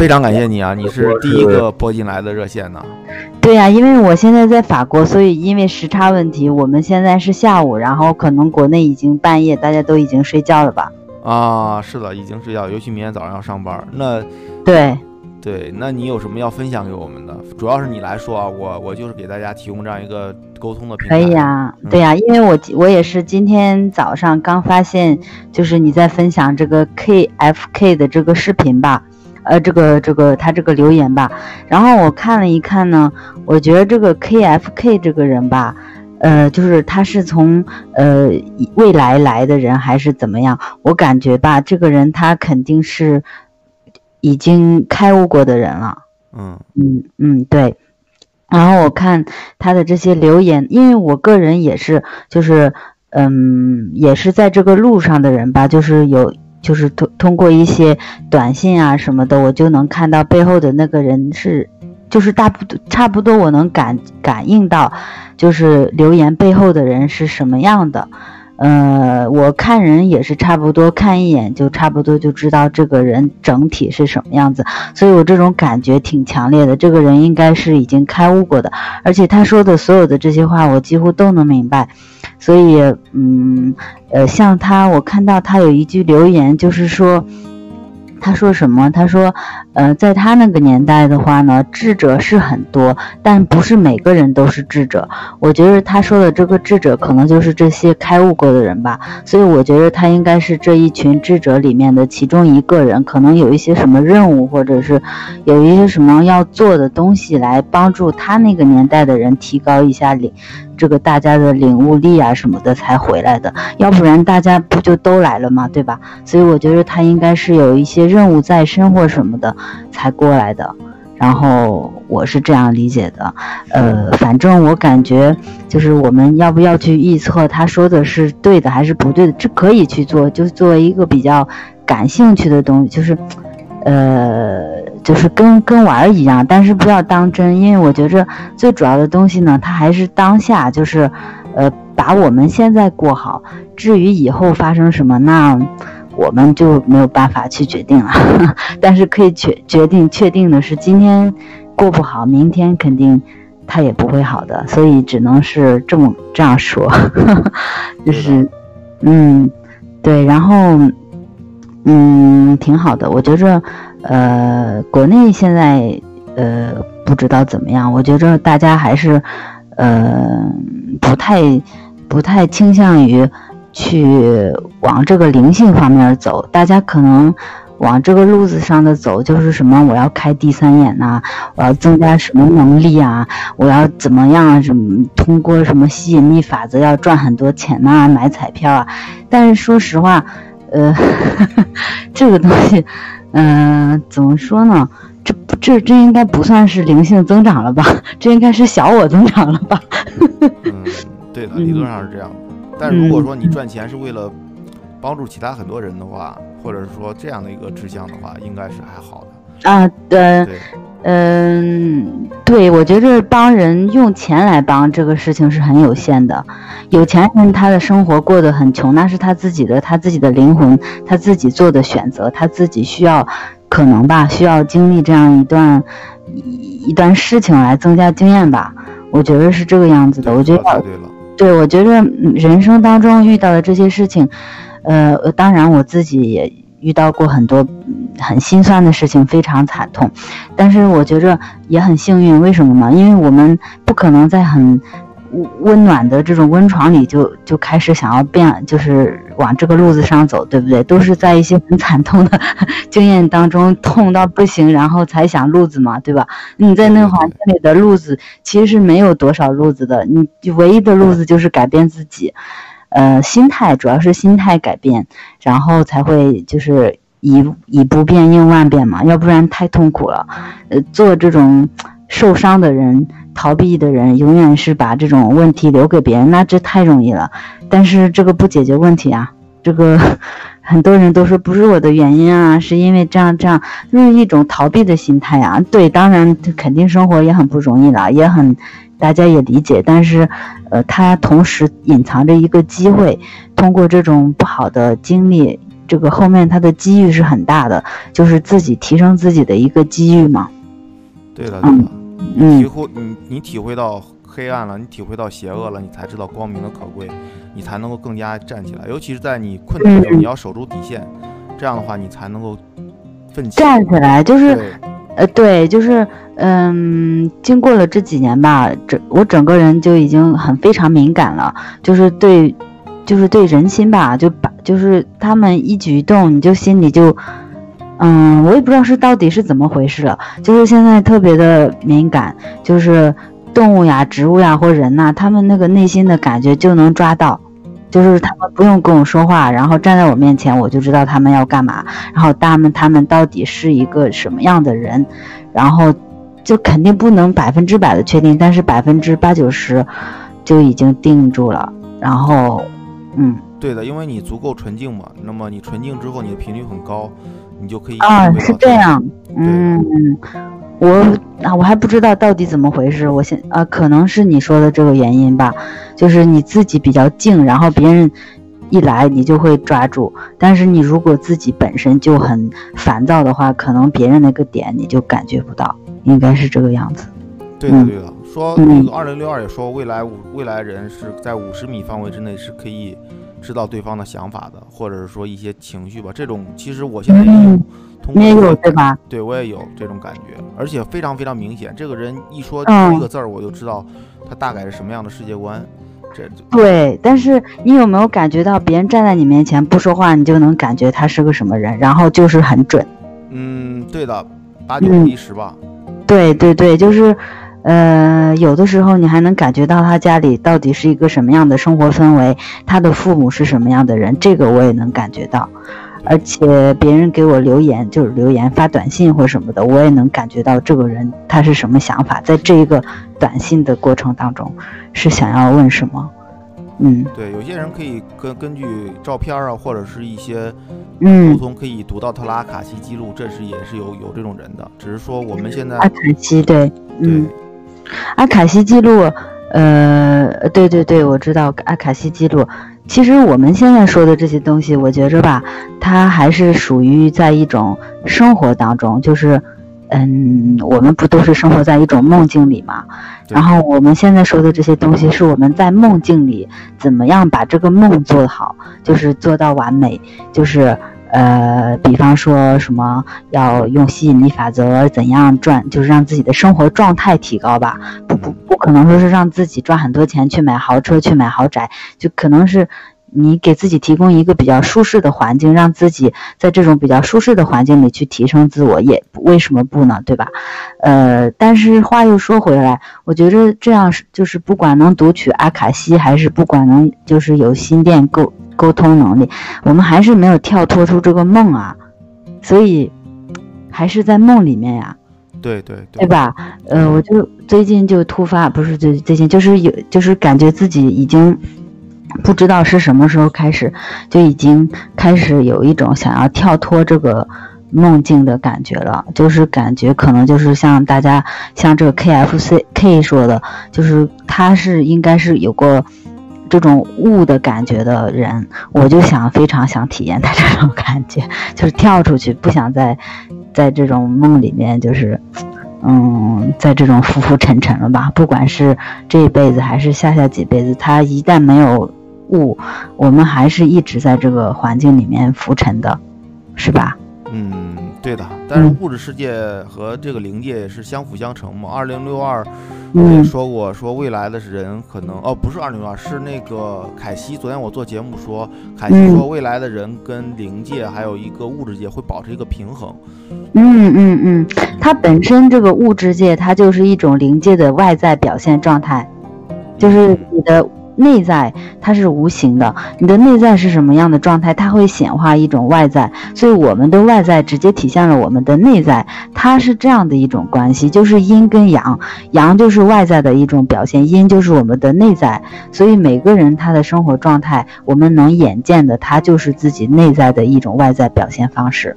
非常感谢你啊！你是第一个拨进来的热线呢。对呀，因为我现在在法国，所以因为时差问题，我们现在是下午，然后可能国内已经半夜，大家都已经睡觉了吧？啊，是的，已经睡觉，尤其明天早上要上班。那对对，那你有什么要分享给我们的？主要是你来说啊，我我就是给大家提供这样一个沟通的平台。可以呀，对呀，因为我我也是今天早上刚发现，就是你在分享这个 KFK 的这个视频吧。呃，这个这个他这个留言吧，然后我看了一看呢，我觉得这个 K F K 这个人吧，呃，就是他是从呃未来来的人还是怎么样？我感觉吧，这个人他肯定是已经开悟过的人了。嗯嗯嗯，对。然后我看他的这些留言，因为我个人也是，就是嗯，也是在这个路上的人吧，就是有。就是通通过一些短信啊什么的，我就能看到背后的那个人是，就是大不差不多，我能感感应到，就是留言背后的人是什么样的。呃，我看人也是差不多，看一眼就差不多就知道这个人整体是什么样子，所以我这种感觉挺强烈的。这个人应该是已经开悟过的，而且他说的所有的这些话，我几乎都能明白。所以，嗯，呃，像他，我看到他有一句留言，就是说。他说什么？他说，呃，在他那个年代的话呢，智者是很多，但不是每个人都是智者。我觉得他说的这个智者，可能就是这些开悟过的人吧。所以我觉得他应该是这一群智者里面的其中一个人，可能有一些什么任务，或者是有一些什么要做的东西，来帮助他那个年代的人提高一下领。这个大家的领悟力啊什么的才回来的，要不然大家不就都来了吗？对吧？所以我觉得他应该是有一些任务在身或什么的才过来的。然后我是这样理解的，呃，反正我感觉就是我们要不要去预测他说的是对的还是不对的，这可以去做，就是作为一个比较感兴趣的东西，就是。呃，就是跟跟玩儿一样，但是不要当真，因为我觉着最主要的东西呢，它还是当下，就是，呃，把我们现在过好。至于以后发生什么，那我们就没有办法去决定了。但是可以决决定确定的是，今天过不好，明天肯定它也不会好的，所以只能是这么这样说，就是，嗯，对，然后。嗯，挺好的。我觉着，呃，国内现在，呃，不知道怎么样。我觉着大家还是，呃，不太，不太倾向于去往这个灵性方面走。大家可能往这个路子上的走，就是什么，我要开第三眼呐，我要增加什么能力啊，我要怎么样，什么通过什么吸引力法则要赚很多钱呐，买彩票啊。但是说实话。呃，这个东西，嗯，怎么说呢？这这这应该不算是灵性增长了吧？这应该是小我增长了吧？嗯，对的，理论上是这样的。但如果说你赚钱是为了帮助其他很多人的话，或者是说这样的一个志向的话，应该是还好的。啊，对。嗯，对，我觉得帮人用钱来帮这个事情是很有限的。有钱人他的生活过得很穷，那是他自己的，他自己的灵魂，他自己做的选择，他自己需要，可能吧，需要经历这样一段一段事情来增加经验吧。我觉得是这个样子的。我觉得，对，我觉得人生当中遇到的这些事情，呃，当然我自己也。遇到过很多很心酸的事情，非常惨痛，但是我觉着也很幸运。为什么呢？因为我们不可能在很温暖的这种温床里就就开始想要变，就是往这个路子上走，对不对？都是在一些很惨痛的经验当中痛到不行，然后才想路子嘛，对吧？你在那个环境里的路子其实是没有多少路子的，你唯一的路子就是改变自己。呃，心态主要是心态改变，然后才会就是以以不变应万变嘛，要不然太痛苦了。呃，做这种受伤的人、逃避的人，永远是把这种问题留给别人，那这太容易了。但是这个不解决问题啊，这个很多人都说不是我的原因啊，是因为这样这样，就是一种逃避的心态啊。对，当然肯定生活也很不容易了，也很。大家也理解，但是，呃，它同时隐藏着一个机会，通过这种不好的经历，这个后面它的机遇是很大的，就是自己提升自己的一个机遇嘛。对的，对的。嗯体会你你体会到黑暗了，你体会到邪恶了，你才知道光明的可贵，你才能够更加站起来。尤其是在你困难的时候，嗯你要守住底线，这样的话你才能够奋起。站起来就是对呃，对，就是嗯，经过了这几年吧，整我整个人就已经很非常敏感了，就是对，就是对人心吧，就把就是他们一举一动，你就心里就，嗯，我也不知道是到底是怎么回事了，就是现在特别的敏感，就是动物呀、植物呀或人呐，他们那个内心的感觉就能抓到。就是他们不用跟我说话，然后站在我面前，我就知道他们要干嘛。然后他们他们到底是一个什么样的人，然后就肯定不能百分之百的确定，但是百分之八九十就已经定住了。然后，嗯对的，因为你足够纯净嘛，那么你纯净之后，你的频率很高，你就可以啊，是这样，嗯，我啊我还不知道到底怎么回事，我现啊可能是你说的这个原因吧，就是你自己比较静，然后别人。一来你就会抓住，但是你如果自己本身就很烦躁的话，可能别人那个点你就感觉不到，应该是这个样子。对的，嗯对的。说嗯那个二零六二也说，未来五未来人是在五十米范围之内是可以知道对方的想法的，或者是说一些情绪吧。这种其实我现在也有嗯，你也有对吧？对我也有这种感觉，而且非常非常明显。这个人一说嗯第一个字儿，我就知道他大概是什么样的世界观。这对，但是你有没有感觉到别人站在你面前不说话，你就能感觉他是个什么人，然后就是很准。嗯，对的，八九嗯不离十吧。对对对，就是，呃，有的时候你还能感觉到他家里到底是一个什么样的生活氛围，他的父母是什么样的人，这个我也能感觉到。而且别人给我留言，就是留言发短信或什么的，我也能感觉到这个人他是什么想法，在这一个短信的过程当中，是想要问什么。嗯对，有些人可以根根据照片啊，或者是一些沟嗯，通，可以读到他的阿卡西记录，这是也是有有这种人的。只是说我们现在阿卡西对，嗯对。阿卡西记录，呃，对对对，我知道阿卡西记录。其实我们现在说的这些东西，我觉着吧，它还是属于在一种生活当中，就是，嗯，我们不都是生活在一种梦境里嘛？然后我们现在说的这些东西，是我们在梦境里怎么样把这个梦做好，就是做到完美，就是。呃，比方说什么要用吸引力法则怎样赚，就是让自己的生活状态提高吧。不不不可能说是让自己赚很多钱去买豪车去买豪宅，就可能是你给自己提供一个比较舒适的环境，让自己在这种比较舒适的环境里去提升自我，也为什么不呢？对吧？呃，但是话又说回来，我觉得这样是就是不管能读取阿卡西，还是不管能就是有心电沟沟通能力，我们还是没有跳脱出这个梦啊，所以还是在梦里面呀。对对对吧？呃，我就最近就突发，不是最最近，就是有，就是感觉自己已经不知道是什么时候开始，就已经开始有一种想要跳脱这个梦境的感觉了。就是感觉可能就是像大家像这个 KFC K 说的，就是他是应该是有过这种悟的感觉的人，我就想非常想体验他这种感觉，就是跳出去，不想在在这种梦里面，就是嗯，在这种浮浮沉沉了吧。不管是这一辈子还是下下几辈子，他一旦没有悟，我们还是一直在这个环境里面浮沉的，是吧？嗯，对的。但是嗯物质世界和这个灵界是相辅相成嘛。二零六二也嗯说过，说未来的人可能哦，不是二零六二，是那个凯西。昨天我做节目说，凯西嗯说未来的人跟灵界还有一个物质界会保持一个平衡。嗯嗯嗯，它本身这个物质界，它就是一种灵界的外在表现状态，就是你的内在它是无形的，你的内在是什么样的状态，它会显化一种外在，所以我们的外在直接体现了我们的内在，它是这样的一种关系，就是阴跟阳，阳就是外在的一种表现，阴就是我们的内在，所以每个人他的生活状态，我们能眼见的，他就是自己内在的一种外在表现方式。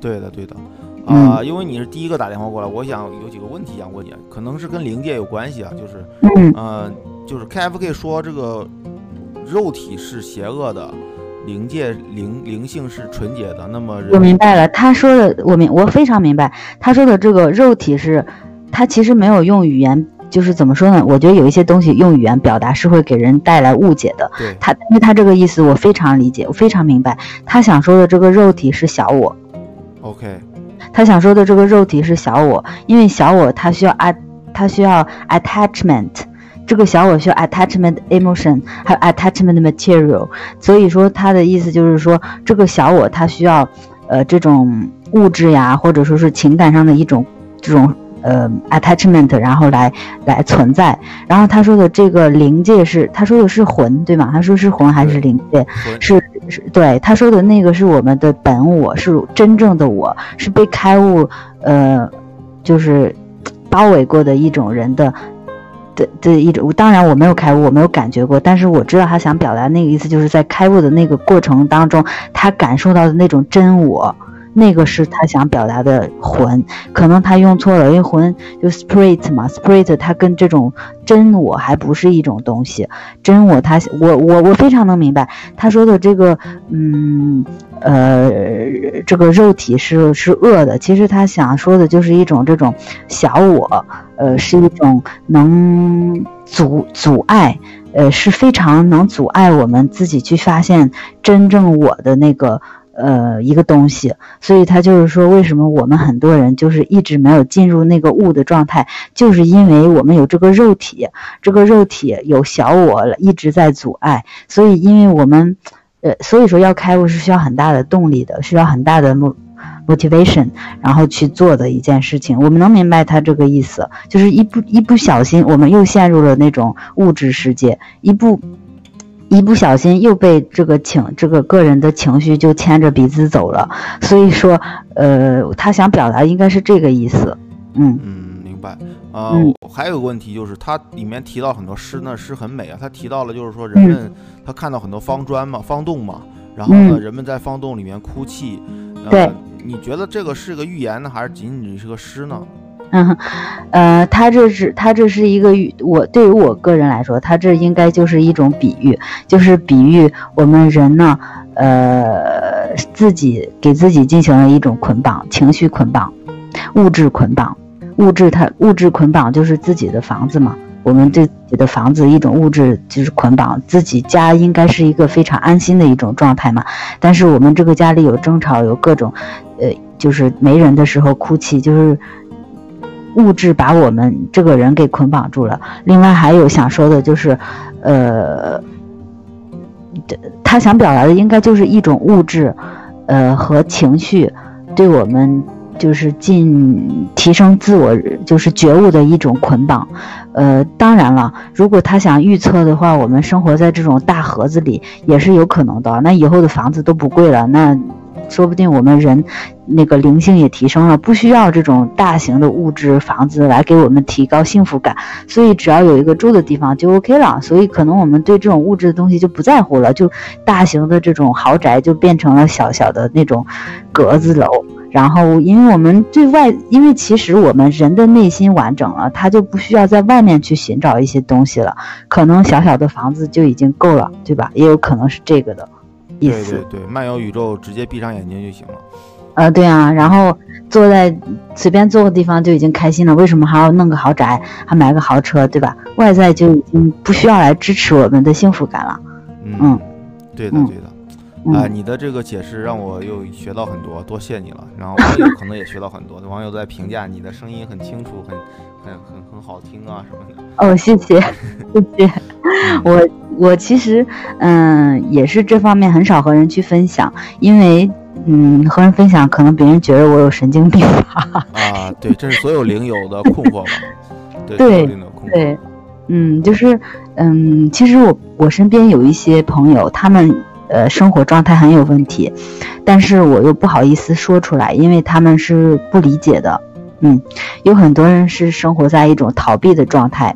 对的，对的。嗯啊、因为你是第一个打电话过来，我想有几个问题想问你，可能是跟灵界有关系啊，就是嗯呃，就是 KFK 说这个肉体是邪恶的，灵界灵灵性是纯洁的，那么我明白了，他说的我明我非常明白，他说的这个肉体是，他其实没有用语言，就是怎么说呢？我觉得有一些东西用语言表达是会给人带来误解的。对他，因为他这个意思我非常理解，我非常明白。他想说的这个肉体是小我，OK 他想说的这个肉体是小我，因为小我他需要他需要 attachment，这个小我需要 attachment emotion，还有 attachment material，所以说他的意思就是说，这个小我他需要呃这种物质呀，或者说是情感上的一种这种呃 attachment，然后来来存在。然后他说的这个灵界是，他说的是魂对吗？他说是魂还是灵界？是是对他说的那个是我们的本我，是真正的我，是被开悟，呃，就是包围过的一种人的的的一种。当然我没有开悟，我没有感觉过，但是我知道他想表达那个意思，就是在开悟的那个过程当中，他感受到的那种真我。那个是他想表达的魂，可能他用错了，因为魂就 spirit 嘛，spirit 它跟这种真我还不是一种东西。真我他我我我非常能明白他说的这个，嗯呃，这个肉体是是恶的，其实他想说的就是一种这种小我，呃，是一种能阻阻碍，呃，是非常能阻碍我们自己去发现真正我的那个。呃，一个东西，所以他就是说，为什么我们很多人就是一直没有进入那个物的状态，就是因为我们有这个肉体，这个肉体有小我一直在阻碍，所以因为我们，呃，所以说要开悟是需要很大的动力的，需要很大的 mo motivation，然后去做的一件事情。我们能明白他这个意思，就是一不一不小心，我们又陷入了那种物质世界，一不。一不小心又被这个情这个个人的情绪就牵着鼻子走了，所以说，呃，他想表达应该是这个意思，嗯嗯，明白。呃，嗯还有个问题就是，它里面提到很多诗呢，诗很美啊。他提到了就是说，人嗯们他看到很多方砖嘛，方洞嘛，然后呢，嗯人们在方洞里面哭泣。呃对，你觉得这个是个寓言呢，还是仅仅是个诗呢？嗯，呃，他这是他这是一个，我对于我个人来说，他这应该就是一种比喻，就是比喻我们人呢，呃，自己给自己进行了一种捆绑，情绪捆绑，物质捆绑，物质它物质捆绑就是自己的房子嘛。我们对自己的房子一种物质就是捆绑，自己家应该是一个非常安心的一种状态嘛。但是我们这个家里有争吵，有各种，呃，就是没人的时候哭泣，就是物质把我们这个人给捆绑住了。另外还有想说的就是，呃，他想表达的应该就是一种物质，呃和情绪对我们就是进提升自我就是觉悟的一种捆绑。呃，当然了，如果他想预测的话，我们生活在这种大盒子里也是有可能的。那以后的房子都不贵了，那说不定我们人那个灵性也提升了，不需要这种大型的物质房子来给我们提高幸福感。所以只要有一个住的地方就 OK 了。所以可能我们对这种物质的东西就不在乎了，就大型的这种豪宅就变成了小小的那种格子楼。然后，因为我们对外，因为其实我们人的内心完整了，他就不需要在外面去寻找一些东西了。可能小小的房子就已经够了，对吧？也有可能是这个的意对思。对对，漫游宇宙直接闭上眼睛就行了。呃，对啊，然后坐在随便坐个地方就已经开心了，为什么还要弄个豪宅，还买个豪车，对吧？外在就已经不需要来支持我们的幸福感了。嗯对的对的。嗯，啊、你的这个解释让我又学到很多，多谢你了。然后网友可能也学到很多，网友在评价你的声音很清楚，很很很很好听啊什么的。哦，谢谢，谢谢。嗯 我我其实嗯也是这方面很少和人去分享，因为嗯和人分享可能别人觉得我有神经病吧。啊，对，这是所有灵友的困惑吧？对。对，嗯，就是嗯，其实我我身边有一些朋友，他们呃生活状态很有问题，但是我又不好意思说出来，因为他们是不理解的。嗯，有很多人是生活在一种逃避的状态。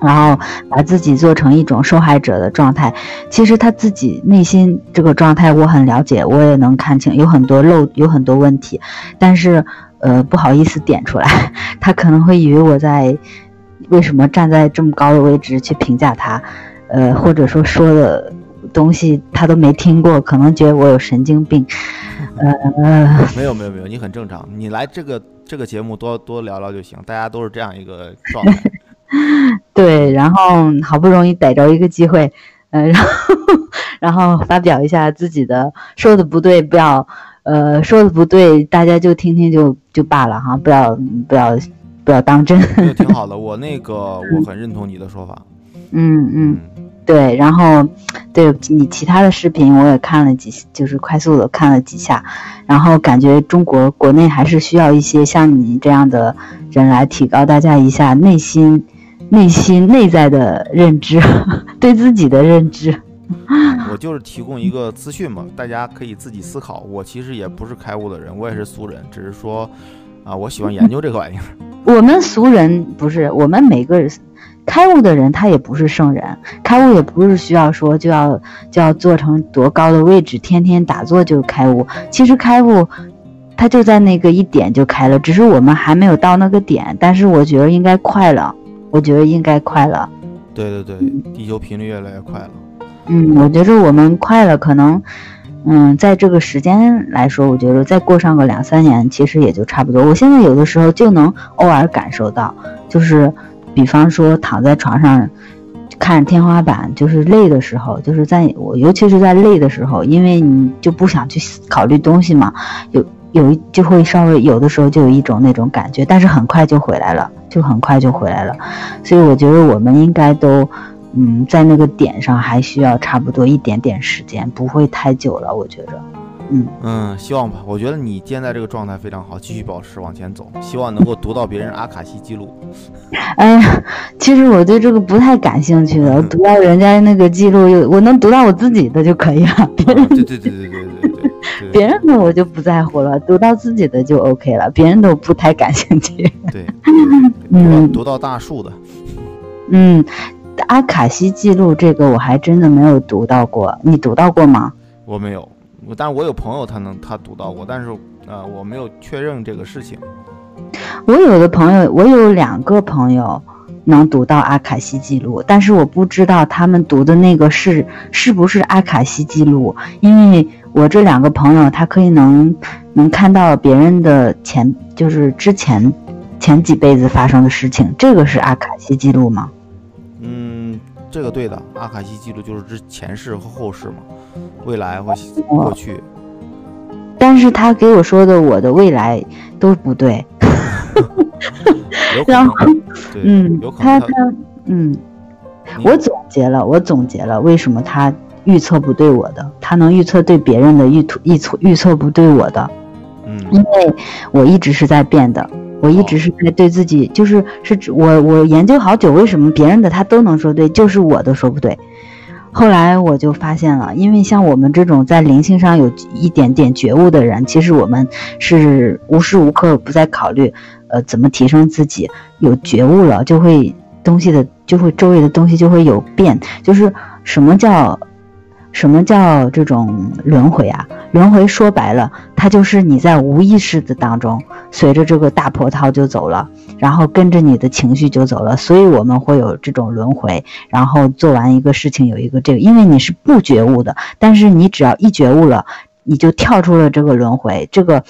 然后把自己做成一种受害者的状态，其实他自己内心这个状态我很了解，我也能看清，有很多漏，有很多问题，但是呃不好意思点出来，他可能会以为我在为什么站在这么高的位置去评价他，呃或者说说的东西他都没听过，可能觉得我有神经病。呃，没有没有没有，你很正常。你来这个这个节目多多聊聊就行，大家都是这样一个状态。对，然后好不容易逮着一个机会，呃，然后然后发表一下自己的，说的不对不要，呃，说的不对大家就听听就就罢了哈，不要不要不要当真。挺好的，我那个我很认同你的说法。嗯嗯。对，然后，对你其他的视频我也看了几，就是快速的看了几下，然后感觉中国国内还是需要一些像你这样的人来提高大家一下内心、内心内在的认知，对自己的认知。我就是提供一个资讯嘛，大家可以自己思考。我其实也不是开悟的人，我也是俗人，只是说，啊，我喜欢研究这个玩意儿。我们俗人不是我们每个人。开悟的人，他也不是圣人。开悟也不是需要说就要就要做成多高的位置，天天打坐就开悟。其实开悟，他就在那个一点就开了，只是我们还没有到那个点。但是我觉得应该快了，我觉得应该快了。对对对，地球频率越来越快了。嗯，我觉得我们快了，可能，嗯，在这个时间来说，我觉得再过上个两三年，其实也就差不多。我现在有的时候就能偶尔感受到，就是。比方说躺在床上看天花板，就是累的时候，就是在我尤其是在累的时候，因为你就不想去考虑东西嘛，有有就会稍微有的时候就有一种那种感觉，但是很快就回来了，就很快就回来了。所以我觉得我们应该都，嗯，在那个点上还需要差不多一点点时间，不会太久了，我觉着。嗯嗯，希望吧。我觉得你现在这个状态非常好，继续保持往前走。希望能够读到别人阿卡西记录。哎呀，其实我对这个不太感兴趣的，读到人家那个记录，我能读到我自己的就可以了。别人对对对对对对对，别人的我就不在乎了，读到自己的就 OK 了。别人都不太感兴趣。对，嗯，读到大树的。嗯，阿卡西记录这个我还真的没有读到过，你读到过吗？我没有。但是我有朋友，他能他读到过，但是呃，我没有确认这个事情。我有的朋友，我有两个朋友能读到阿卡西记录，但是我不知道他们读的那个是是不是阿卡西记录，因为我这两个朋友，他可以能能看到别人的前，就是之前前几辈子发生的事情，这个是阿卡西记录吗？嗯，这个对的，阿卡西记录就是之前世和后世嘛。未来或过去，但是他给我说的我的未来都不对。然后，嗯，他他嗯，我总结了，我总结了为什么他预测不对我的，他能预测对别人的预图预测预测不对我的，嗯，因为我一直是在变的，我一直是在对自己，就是是指我我研究好久，为什么别人的他都能说对，就是我的说不对。后来我就发现了，因为像我们这种在灵性上有一点点觉悟的人，其实我们是无时无刻不在考虑，呃，怎么提升自己。有觉悟了，就会东西的就会周围的东西就会有变，就是什么叫。什么叫这种轮回啊？轮回说白了，它就是你在无意识的当中，随着这个大波涛就走了，然后跟着你的情绪就走了。所以我们会有这种轮回，然后做完一个事情有一个这个，因为你是不觉悟的，但是你只要一觉悟了，你就跳出了这个轮回，这个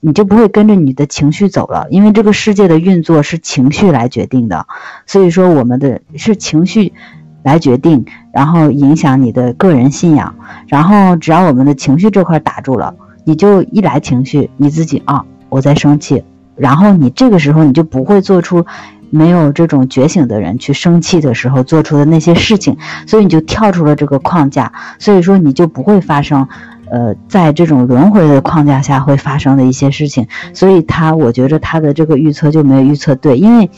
你就不会跟着你的情绪走了，因为这个世界的运作是情绪来决定的，所以说我们的是情绪。来决定，然后影响你的个人信仰，然后只要我们的情绪这块打住了，你就一来情绪，你自己啊，我在生气，然后你这个时候你就不会做出没有这种觉醒的人去生气的时候做出的那些事情，所以你就跳出了这个框架，所以说你就不会发生，呃，在这种轮回的框架下会发生的一些事情，所以他我觉得他的这个预测就没有预测对，因为。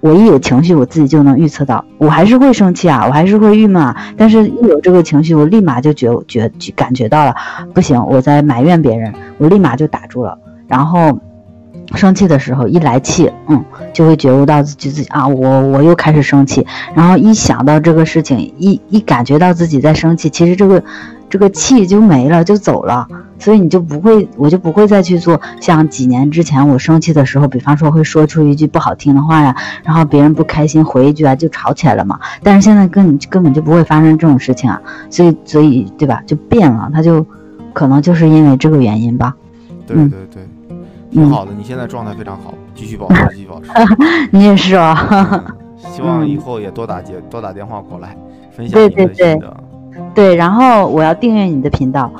我一有情绪，我自己就能预测到，我还是会生气啊，我还是会郁闷啊。但是，一有这个情绪，我立马就觉觉感觉到了，不行，我在埋怨别人，我立马就打住了。然后，生气的时候一来气，嗯，就会觉悟到自己自己啊，我我又开始生气，然后一想到这个事情，一一感觉到自己在生气，其实这个这个气就没了，就走了，所以你就不会，我就不会再去做像几年之前我生气的时候，比方说会说出一句不好听的话呀，然后别人不开心回一句啊，就吵起来了嘛。但是现在根根本就不会发生这种事情啊，所以所以对吧，就变了，他就可能就是因为这个原因吧。对对对，挺好的，你现在状态非常好，继续保持，继续保持。你也是哦。希望以后也多打接多打电话过来分享对对对，对，然后我要订阅你的频道，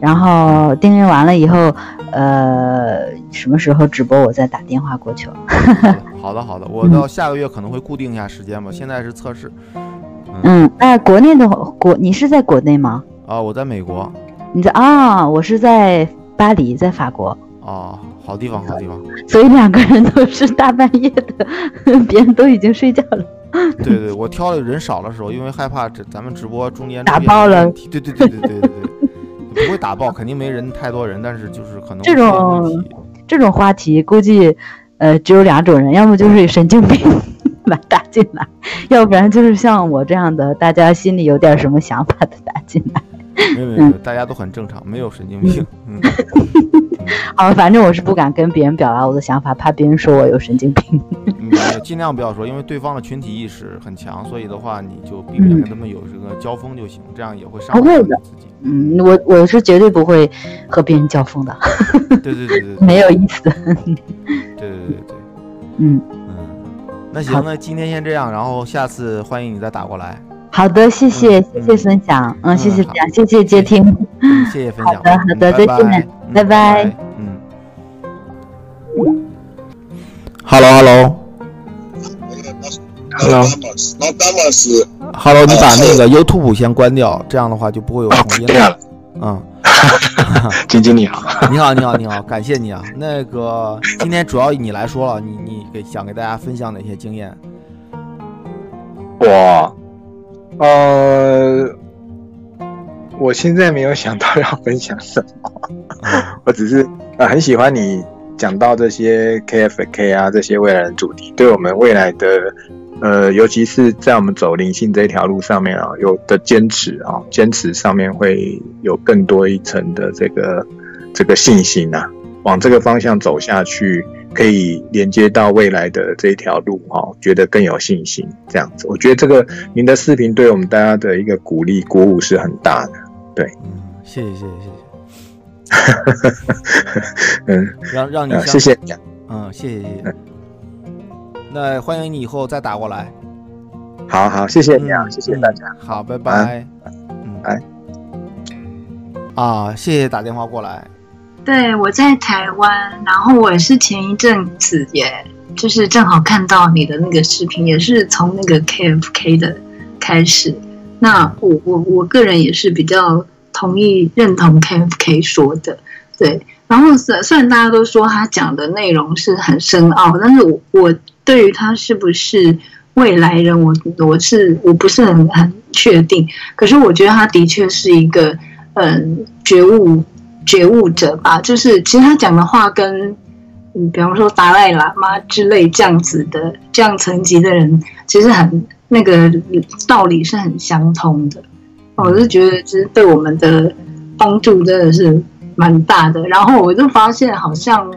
然后订阅完了以后，呃，什么时候直播我再打电话过去了。好的好的，我到下个月可能会固定一下时间吧，现在是测试。嗯，哎，国内的国，你是在国内吗？啊，我在美国。你在啊？我是在。巴黎在法国哦，好地方，好地方。所以两个人都是大半夜的，别人都已经睡觉了。对对，我挑的人少的时候，因为害怕这咱们直播中间打爆了。对对对对对对对，不会打爆，肯定没人太多人，但是就是可能这种这种话题，估计呃只有两种人，要么就是神经病来打进来，要不然就是像我这样的，大家心里有点什么想法的打进来。没有没有，大家都很正常，没有神经病。嗯，好，反正我是不敢跟别人表达我的想法，怕别人说我有神经病。嗯尽量不要说，因为对方的群体意识很强，所以的话你就避免跟他们有这个交锋就行，这样也会伤害自己。嗯，我我是绝对不会和别人交锋的。对对对对，没有意思。对对对对，嗯嗯，那行，那今天先这样，然后下次欢迎你再打过来。好的，谢谢，谢谢分享，嗯，谢谢分享，谢谢接听，谢谢分享。好的，好的，再见，拜拜。嗯。Hello，Hello，Hello，Hello，你把那个 YouTube 先关掉，这样的话就不会有重音了。嗯。金经理好，你好，你好，你好，感谢你啊。那个今天主要你来说了，你你给想给大家分享哪些经验？我。呃，我现在没有想到要分享什么，我只是呃很喜欢你讲到这些 KFK 啊这些未来的主题，对我们未来的呃，尤其是在我们走灵性这条路上面啊，有的坚持啊，坚持上面会有更多一层的这个这个信心呐，往这个方向走下去。可以连接到未来的这一条路哈，觉得更有信心这样子。我觉得这个您的视频对我们大家的一个鼓励鼓舞是很大的。对，嗯，谢谢谢谢谢谢。嗯，让让你谢谢，嗯，谢谢谢谢。那欢迎你以后再打过来。好好，谢谢你啊，谢谢大家。好，拜拜。嗯，拜。啊，谢谢打电话过来。对，我在台湾，然后我也是前一阵子，也就是正好看到你的那个视频，也是从那个 KFK 的开始。那我我我个人也是比较同意认同 KFK 说的，对。然后虽虽然大家都说他讲的内容是很深奥，但是我我对于他是不是未来人，我我是我不是很很确定。可是我觉得他的确是一个嗯觉悟。觉悟者吧，就是其实他讲的话跟，嗯，比方说达赖喇嘛之类这样子的这样层级的人，其实很那个道理是很相通的。我是觉得，其实对我们的帮助真的是蛮大的。然后我就发现，好像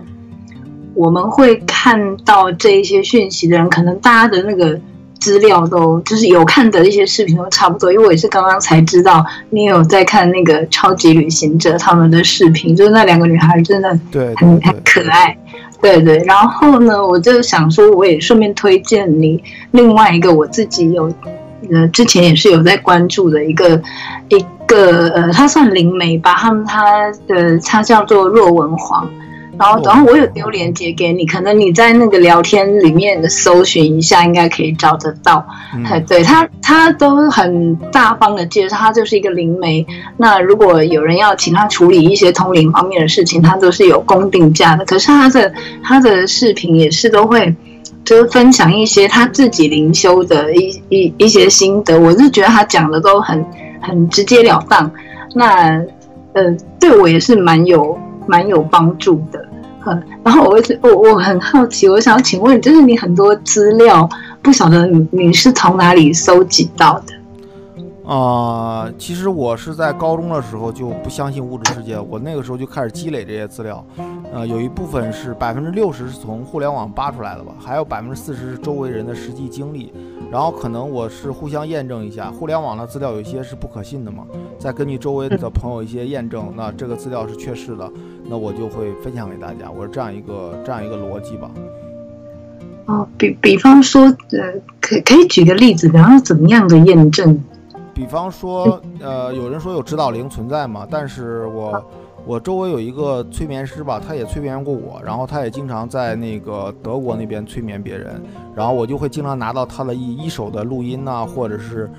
我们会看到这一些讯息的人，可能大家的那个。资料都就是有看的一些视频都差不多，因为我也是刚刚才知道你有在看那个超级旅行者他们的视频，就是那两个女孩真的对很很可爱，对对。然后呢，我就想说，我也顺便推荐你另外一个我自己有呃之前也是有在关注的一个一个呃，他算灵媒吧，他们他的他叫做若文黄。然后，然后我有丢链接给你，可能你在那个聊天里面搜寻一下，应该可以找得到。对他，他都很大方的介绍，他就是一个灵媒。那如果有人要请他处理一些通灵方面的事情，他都是有公定价的。可是他的他的视频也是都会，就是分享一些他自己灵修的一一 一些心得。我是觉得他讲的都很很直截了当。那呃，对我也是蛮有蛮有帮助的。然后我我我很好奇，我想请问，就是你很多资料，不晓得你你是从哪里搜集到的？啊，其实我是在高中的时候就不相信物质世界，我那个时候就开始积累这些资料。呃，有一部分是百分之六十是从互联网扒出来的吧，还有百分之四十是周围人的实际经历。然后可能我是互相验证一下，互联网的资料有一些是不可信的嘛，再根据周围的朋友一些验证，那这个资料是确实的，那我就会分享给大家。我是这样一个这样一个逻辑吧。哦，比比方说，呃，可可以举个例子，比方说怎么样的验证？比方说，呃，有人说有指导灵存在嘛？但是我我周围有一个催眠师吧，他也催眠过我，然后他也经常在那个德国那边催眠别人，然后我就会经常拿到他的一一手的录音呐，或者是，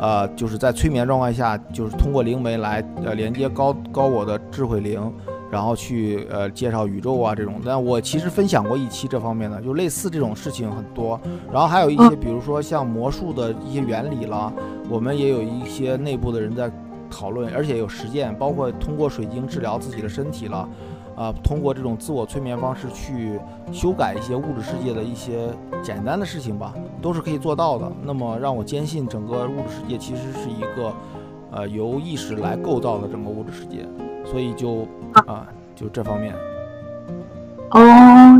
呃，就是在催眠状态下，就是通过灵媒来呃连接高高我的智慧灵。然后去呃介绍宇宙啊这种，但我其实分享过一期这方面的，就类似这种事情很多。然后还有一些，比如说像魔术的一些原理啦，我们也有一些内部的人在讨论，而且有实践，包括通过水晶治疗自己的身体了，啊，通过这种自我催眠方式去修改一些物质世界的一些简单的事情吧，都是可以做到的。那么让我坚信整个物质世界其实是一个呃由意识来构造的整个物质世界。所以就啊，就这方面。哦，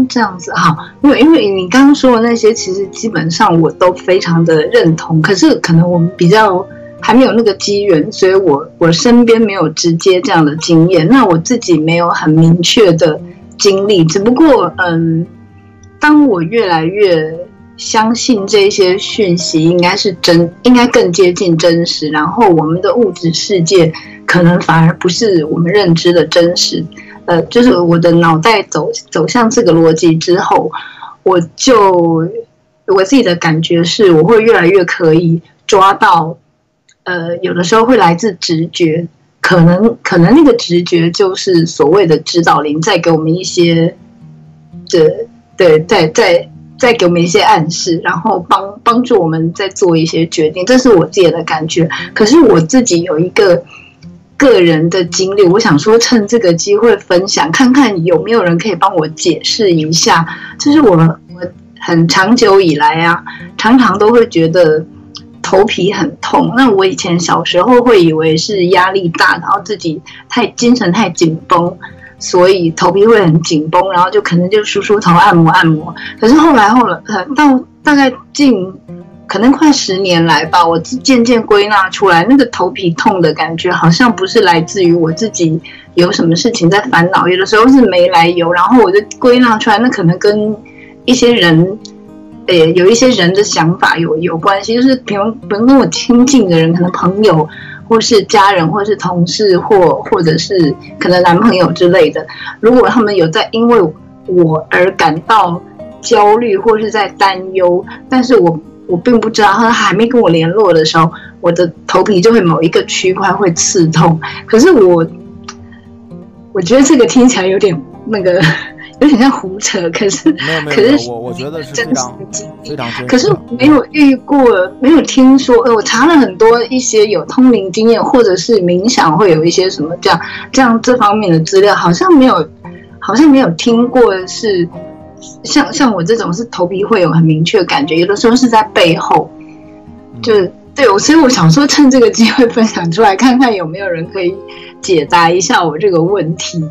这样子哈，因为因为你刚刚说的那些，其实基本上我都非常的认同。可是可能我们比较还没有那个机缘，所以我我身边没有直接这样的经验。那我自己没有很明确的经历，只不过嗯，当我越来越相信这些讯息应该是真，应该更接近真实，然后我们的物质世界。可能反而不是我们认知的真实，呃，就是我的脑袋走走向这个逻辑之后，我就我自己的感觉是，我会越来越可以抓到，呃，有的时候会来自直觉，可能可能那个直觉就是所谓的指导灵在给我们一些的对，在在在给我们一些暗示，然后帮帮助我们在做一些决定，这是我自己的感觉。可是我自己有一个。个人的经历，我想说趁这个机会分享，看看有没有人可以帮我解释一下。就是我我很长久以来啊，常常都会觉得头皮很痛。那我以前小时候会以为是压力大，然后自己太精神太紧绷，所以头皮会很紧绷，然后就可能就梳梳头、按摩按摩。可是后来后来到大概近。可能快十年来吧，我渐渐归纳出来，那个头皮痛的感觉好像不是来自于我自己有什么事情在烦恼，有的时候是没来由，然后我就归纳出来，那可能跟一些人，呃，有一些人的想法有有关系，就是比如比如跟我亲近的人，可能朋友或是家人，或是同事，或或者是可能男朋友之类的，如果他们有在因为我而感到焦虑或是在担忧，但是我。我并不知道，他还没跟我联络的时候，我的头皮就会某一个区块会刺痛。可是我，我觉得这个听起来有点那个，有点像胡扯。可是，可是我我觉得是非常非常可是没有遇过，没有听说。呃，我查了很多一些有通灵经验，或者是冥想会有一些什么这样这样这方面的资料，好像没有，好像没有听过是。像像我这种是头皮会有很明确的感觉，有的时候是在背后，就是对我，所以我想说趁这个机会分享出来，看看有没有人可以解答一下我这个问题。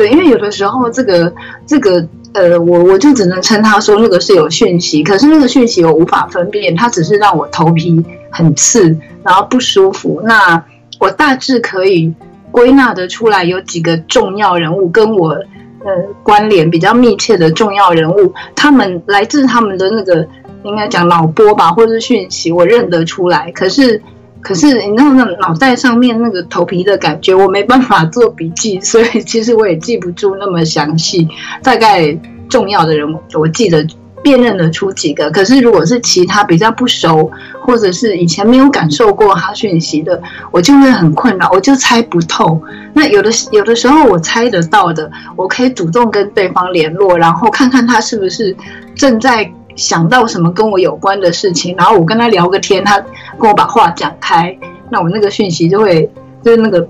对，因为有的时候这个这个呃，我我就只能称他说那个是有讯息，可是那个讯息我无法分辨，它只是让我头皮很刺，然后不舒服。那我大致可以归纳得出来，有几个重要人物跟我。呃，关联比较密切的重要人物，他们来自他们的那个应该讲脑波吧，或者是讯息，我认得出来。可是，可是你知道脑袋上面那个头皮的感觉，我没办法做笔记，所以其实我也记不住那么详细。大概重要的人，我记得。辨认得出几个，可是如果是其他比较不熟，或者是以前没有感受过他讯息的，我就会很困扰，我就猜不透。那有的有的时候我猜得到的，我可以主动跟对方联络，然后看看他是不是正在想到什么跟我有关的事情，然后我跟他聊个天，他跟我把话讲开，那我那个讯息就会就是那个。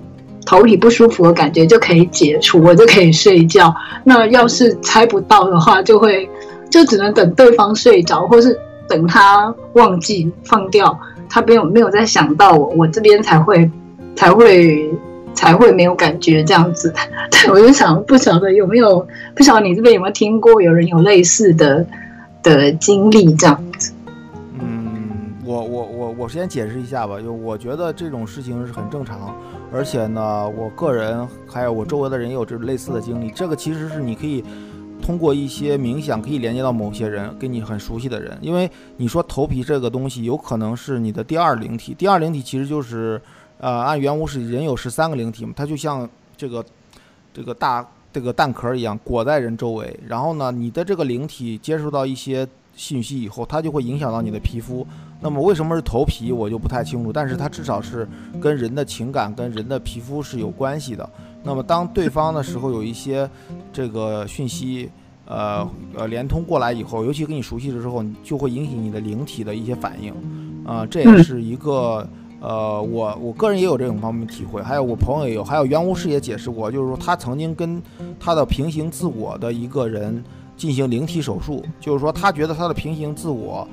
头皮不舒服的感觉就可以解除，我就可以睡觉。那要是猜不到的话，就会就只能等对方睡着，或是等他忘记放掉，他没有没有再想到我，我这边才会才会 才会没有感觉这样子。对，我就想不晓得有没有不晓得你这边有没有听过有人有类似的的经历这样子。嗯，我我我我先解释一下吧，就我觉得这种事情是很正常。而且呢，我个人还有我周围的人也有这类似的经历。这个其实是你可以通过一些冥想可以连接到某些人，跟你很熟悉的人。因为你说头皮这个东西有可能是你的第二灵体，第二灵体其实就是呃，按原物是人有十三个灵体嘛，它就像这个这个大这个蛋壳一样裹在人周围。然后呢，你的这个灵体接触到一些信息以后，它就会影响到你的皮肤。那么为什么是头皮，我就不太清楚。但是它至少是跟人的情感、跟人的皮肤是有关系的。那么当对方的时候有一些这个讯息，呃呃连通过来以后，尤其跟你熟悉的时候，就会引起你的灵体的一些反应。啊，这也是一个呃，我我个人也有这种方面体会。还有我朋友也有，还有袁无事也解释过，就是说他曾经跟他的平行自我的一个人进行灵体手术，就是说他觉得他的平行自我。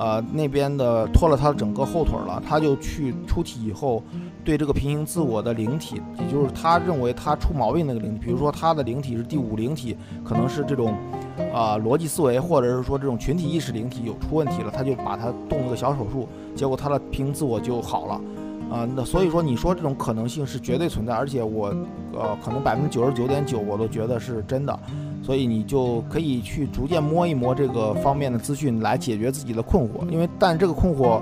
呃，那边的拖了他整个后腿了，他就去出体以后，对这个平行自我的灵体，也就是他认为他出毛病那个灵体，比如说他的灵体是第五灵体，可能是这种啊逻辑思维，或者是说这种群体意识灵体有出问题了，他就把他动了个小手术，结果他的平行自我就好了，啊，那所以说你说这种可能性是绝对存在，而且我呃可能百分之九十九点九我都觉得是真的。所以你就可以去逐渐摸一摸这个方面的资讯来解决自己的困惑，因为但这个困惑，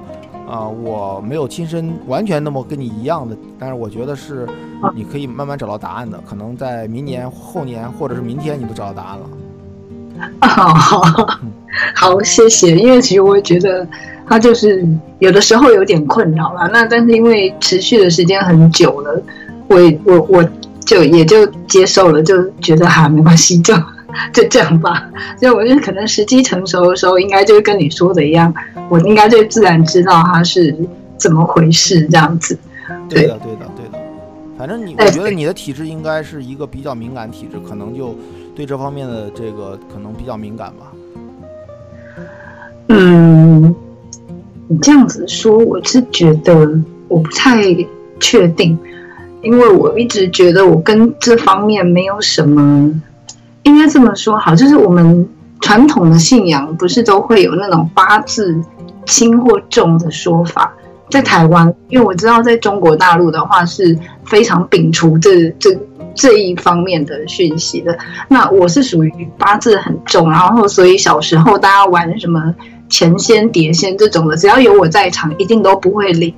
啊，我没有亲身完全那么跟你一样的，但是我觉得是你可以慢慢找到答案的，可能在明年、后年或者是明天你都找到答案了。好，好，谢谢。因为其实我也觉得他就是有的时候有点困扰了，那但是因为持续的时间很久了，我我我。就也就接受了，就觉得哈没关系，就 就这样吧。所以我觉得可能时机成熟的时候，应该就是跟你说的一样，我应该就自然知道他是怎么回事这样子。对的，对的，对的。反正你，我觉得你的体质应该是一个比较敏感体质，可能就对这方面的这个可能比较敏感吧。嗯，你这样子说，我是觉得我不太确定。因为我一直觉得我跟这方面没有什么，应该这么说好，就是我们传统的信仰不是都会有那种八字轻或重的说法，在台湾，因为我知道在中国大陆的话是非常摒除这这这一方面的讯息的。那我是属于八字很重，然后所以小时候大家玩什么前仙碟仙这种的，只要有我在场，一定都不会理。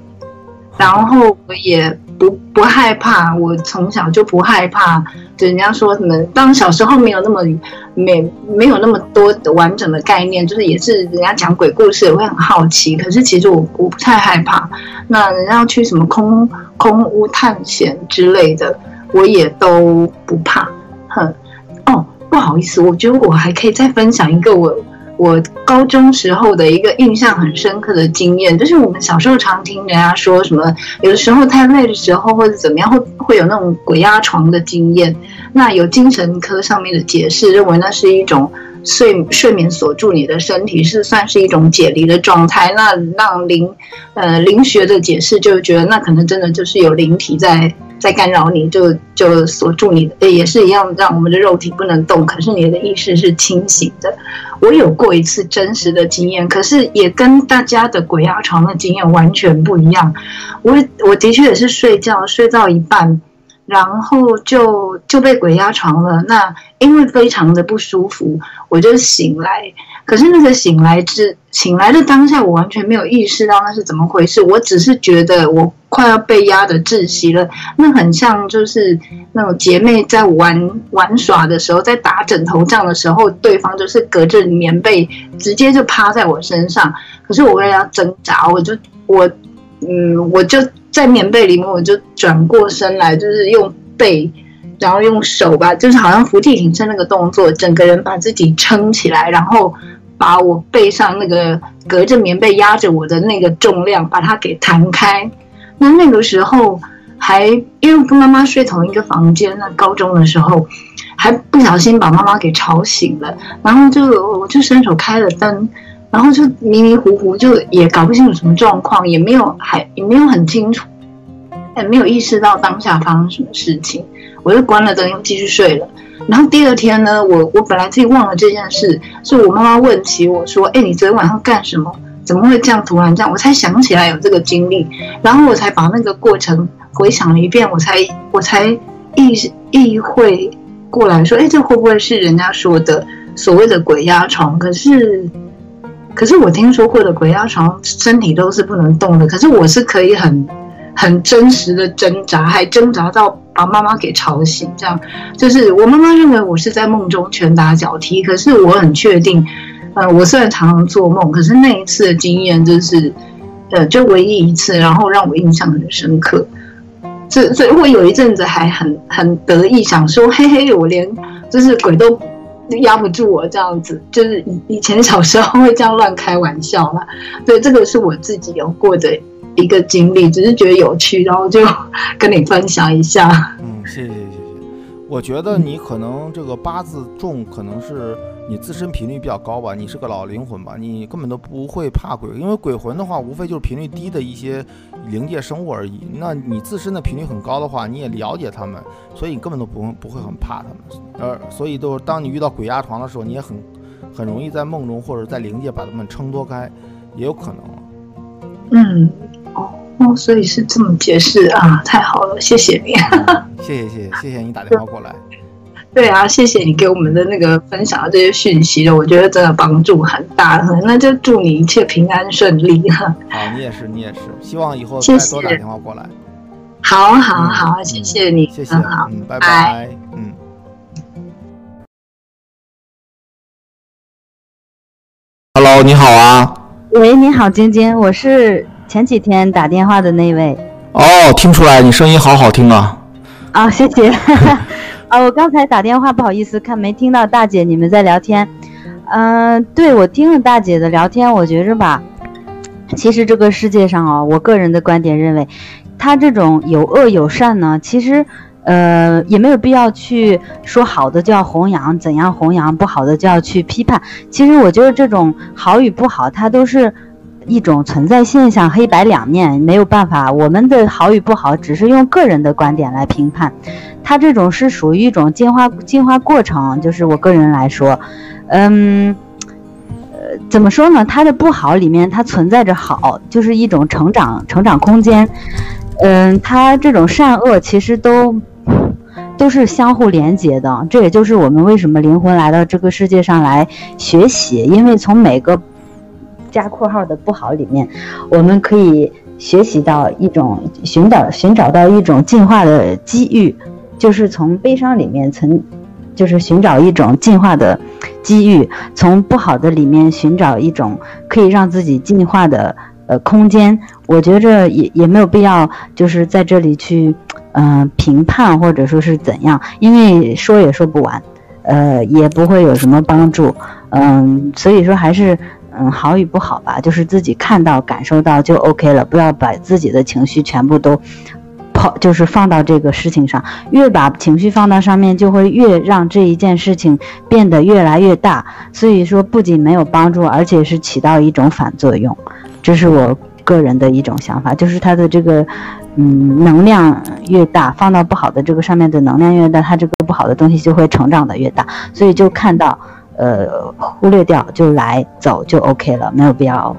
然后我也。不不害怕，我从小就不害怕。就人家说什么，当小时候没有那么没没有那么多的完整的概念，就是也是人家讲鬼故事也会很好奇。可是其实我我不太害怕。那人家要去什么空空屋探险之类的，我也都不怕。哼，哦，不好意思，我觉得我还可以再分享一个我。我高中时候的一个印象很深刻的经验，就是我们小时候常听人家说什么，有的时候太累的时候或者怎么样，会会有那种鬼压床的经验。那有精神科上面的解释，认为那是一种睡睡眠锁住你的身体，是算是一种解离的状态。那让灵呃灵学的解释，就觉得那可能真的就是有灵体在。在干扰你，就就锁住你的，也是一样，让我们的肉体不能动。可是你的意识是清醒的。我有过一次真实的经验，可是也跟大家的鬼压床的经验完全不一样。我我的确也是睡觉睡到一半，然后就就被鬼压床了。那因为非常的不舒服，我就醒来。可是那个醒来之醒来的当下，我完全没有意识到那是怎么回事。我只是觉得我快要被压的窒息了。那很像就是那种姐妹在玩玩耍的时候，在打枕头仗的时候，对方就是隔着棉被直接就趴在我身上。可是我为了要挣扎，我就我嗯，我就在棉被里面，我就转过身来，就是用背，然后用手吧，就是好像伏地挺身那个动作，整个人把自己撑起来，然后。把我背上那个隔着棉被压着我的那个重量，把它给弹开。那那个时候，还因为跟妈妈睡同一个房间，那高中的时候还不小心把妈妈给吵醒了，然后就我就伸手开了灯，然后就迷迷糊糊，就也搞不清楚什么状况，也没有还也没有很清楚，也没有意识到当下发生什么事情，我就关了灯又继续睡了。然后第二天呢，我我本来自己忘了这件事，是我妈妈问起我说：“哎，你昨天晚上干什么？怎么会这样突然这样？”我才想起来有这个经历，然后我才把那个过程回想了一遍，我才我才意意会过来说：“哎，这会不会是人家说的所谓的鬼压床？可是可是我听说过的鬼压床，身体都是不能动的，可是我是可以很很真实的挣扎，还挣扎到。”把妈妈给吵醒，这样就是我妈妈认为我是在梦中拳打脚踢，可是我很确定，呃，我虽然常常做梦，可是那一次的经验就是，呃，就唯一一次，然后让我印象很深刻。所所以，我有一阵子还很很得意，想说，嘿嘿，我连就是鬼都压不住我这样子，就是以以前小时候会这样乱开玩笑嘛。对，这个是我自己有过的。一个经历，只是觉得有趣，然后就跟你分享一下。嗯，谢谢谢谢。我觉得你可能这个八字重，可能是你自身频率比较高吧。你是个老灵魂吧，你根本都不会怕鬼，因为鬼魂的话，无非就是频率低的一些灵界生物而已。那你自身的频率很高的话，你也了解他们，所以你根本都不不会很怕他们。呃，所以都当你遇到鬼压床的时候，你也很很容易在梦中或者在灵界把他们撑脱开，也有可能。嗯。哦，所以是这么解释啊，太好了，谢谢你，谢谢谢谢谢谢你打电话过来。对啊，谢谢你给我们的那个分享的这些讯息了，我觉得真的帮助很大，那就祝你一切平安顺利哈。好，你也是，你也是，希望以后再多打电话过来。好好好，谢谢你，谢谢，嗯，拜拜，嗯。Hello，你好啊。喂，你好，尖尖，我是。前几天打电话的那位哦，听出来你声音好好听啊！啊，谢谢啊！我刚才打电话不好意思，看没听到大姐你们在聊天。嗯，对我听了大姐的聊天，我觉着吧，其实这个世界上啊，我个人的观点认为，他这种有恶有善呢，其实呃也没有必要去说好的就要弘扬，怎样弘扬不好的就要去批判。其实我觉得这种好与不好，它都是。一种存在现象，黑白两面没有办法。我们的好与不好，只是用个人的观点来评判。它这种是属于一种进化进化过程，就是我个人来说，嗯，呃，怎么说呢？它的不好里面，它存在着好，就是一种成长成长空间。嗯，它这种善恶其实都都是相互连接的。这也就是我们为什么灵魂来到这个世界上来学习，因为从每个。加括号的不好里面，我们可以学习到一种寻找寻找到一种进化的机遇，就是从悲伤里面曾，就是寻找一种进化的机遇，从不好的里面寻找一种可以让自己进化的呃空间。我觉着也也没有必要就是在这里去嗯评判或者说是怎样，因为说也说不完，呃也不会有什么帮助，嗯，所以说还是。嗯，好与不好吧，就是自己看到、感受到就 OK 了，不要把自己的情绪全部都抛，就是放到这个事情上。越把情绪放到上面，就会越让这一件事情变得越来越大。所以说，不仅没有帮助，而且是起到一种反作用。这是我个人的一种想法，就是它的这个嗯能量越大，放到不好的这个上面的能量越大，它这个不好的东西就会成长的越大。所以就看到。呃，忽略掉就来走就 OK 了，没有必要。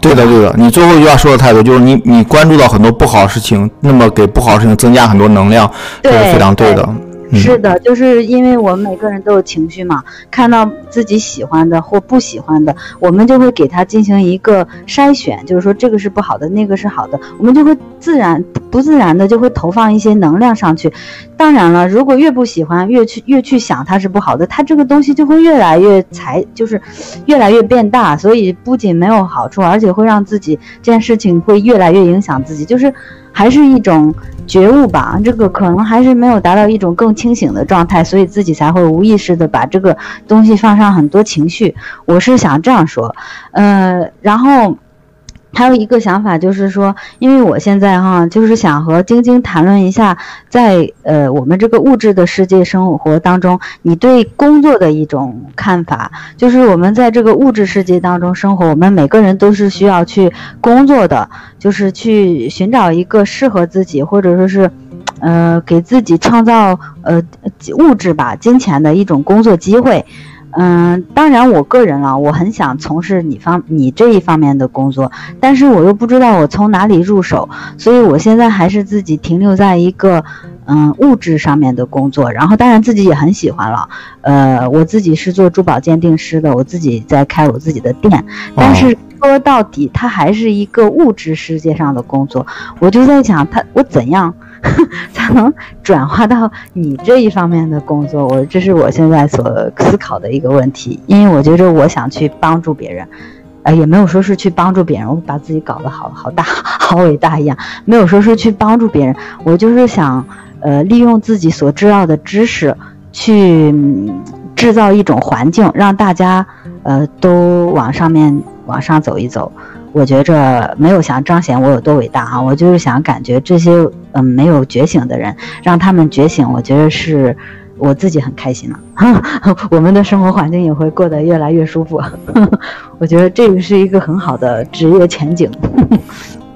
对的，对的，你最后一句话说的太对，就是你你关注到很多不好的事情，那么给不好的事情增加很多能量，这是非常对的。是的，就是因为我们每个人都有情绪嘛，看到自己喜欢的或不喜欢的，我们就会给他进行一个筛选，就是说这个是不好的，那个是好的，我们就会自然不自然的就会投放一些能量上去。当然了，如果越不喜欢，越去越去想它是不好的，它这个东西就会越来越才就是越来越变大，所以不仅没有好处，而且会让自己这件事情会越来越影响自己，就是。还是一种觉悟吧，这个可能还是没有达到一种更清醒的状态，所以自己才会无意识的把这个东西放上很多情绪。我是想这样说，呃，然后还有一个想法就是说，因为我现在哈，就是想和晶晶谈论一下，在呃我们这个物质的世界生活当中，你对工作的一种看法。就是我们在这个物质世界当中生活，我们每个人都是需要去工作的，就是去寻找一个适合自己，或者说是，呃，给自己创造呃物质吧、金钱的一种工作机会。嗯，当然，我个人啊，我很想从事你方你这一方面的工作，但是我又不知道我从哪里入手，所以我现在还是自己停留在一个嗯物质上面的工作，然后当然自己也很喜欢了，呃，我自己是做珠宝鉴定师的，我自己在开我自己的店，但是说到底，它还是一个物质世界上的工作，我就在想，他我怎样。才能转化到你这一方面的工作，我这是我现在所思考的一个问题。因为我觉着我想去帮助别人，呃，也没有说是去帮助别人，我把自己搞得好好大、好伟大一样，没有说是去帮助别人，我就是想，呃，利用自己所知道的知识，去制造一种环境，让大家，呃，都往上面往上走一走。我觉着没有想彰显我有多伟大啊，我就是想感觉这些嗯没有觉醒的人，让他们觉醒，我觉得是我自己很开心了，我们的生活环境也会过得越来越舒服。我觉得这个是一个很好的职业前景。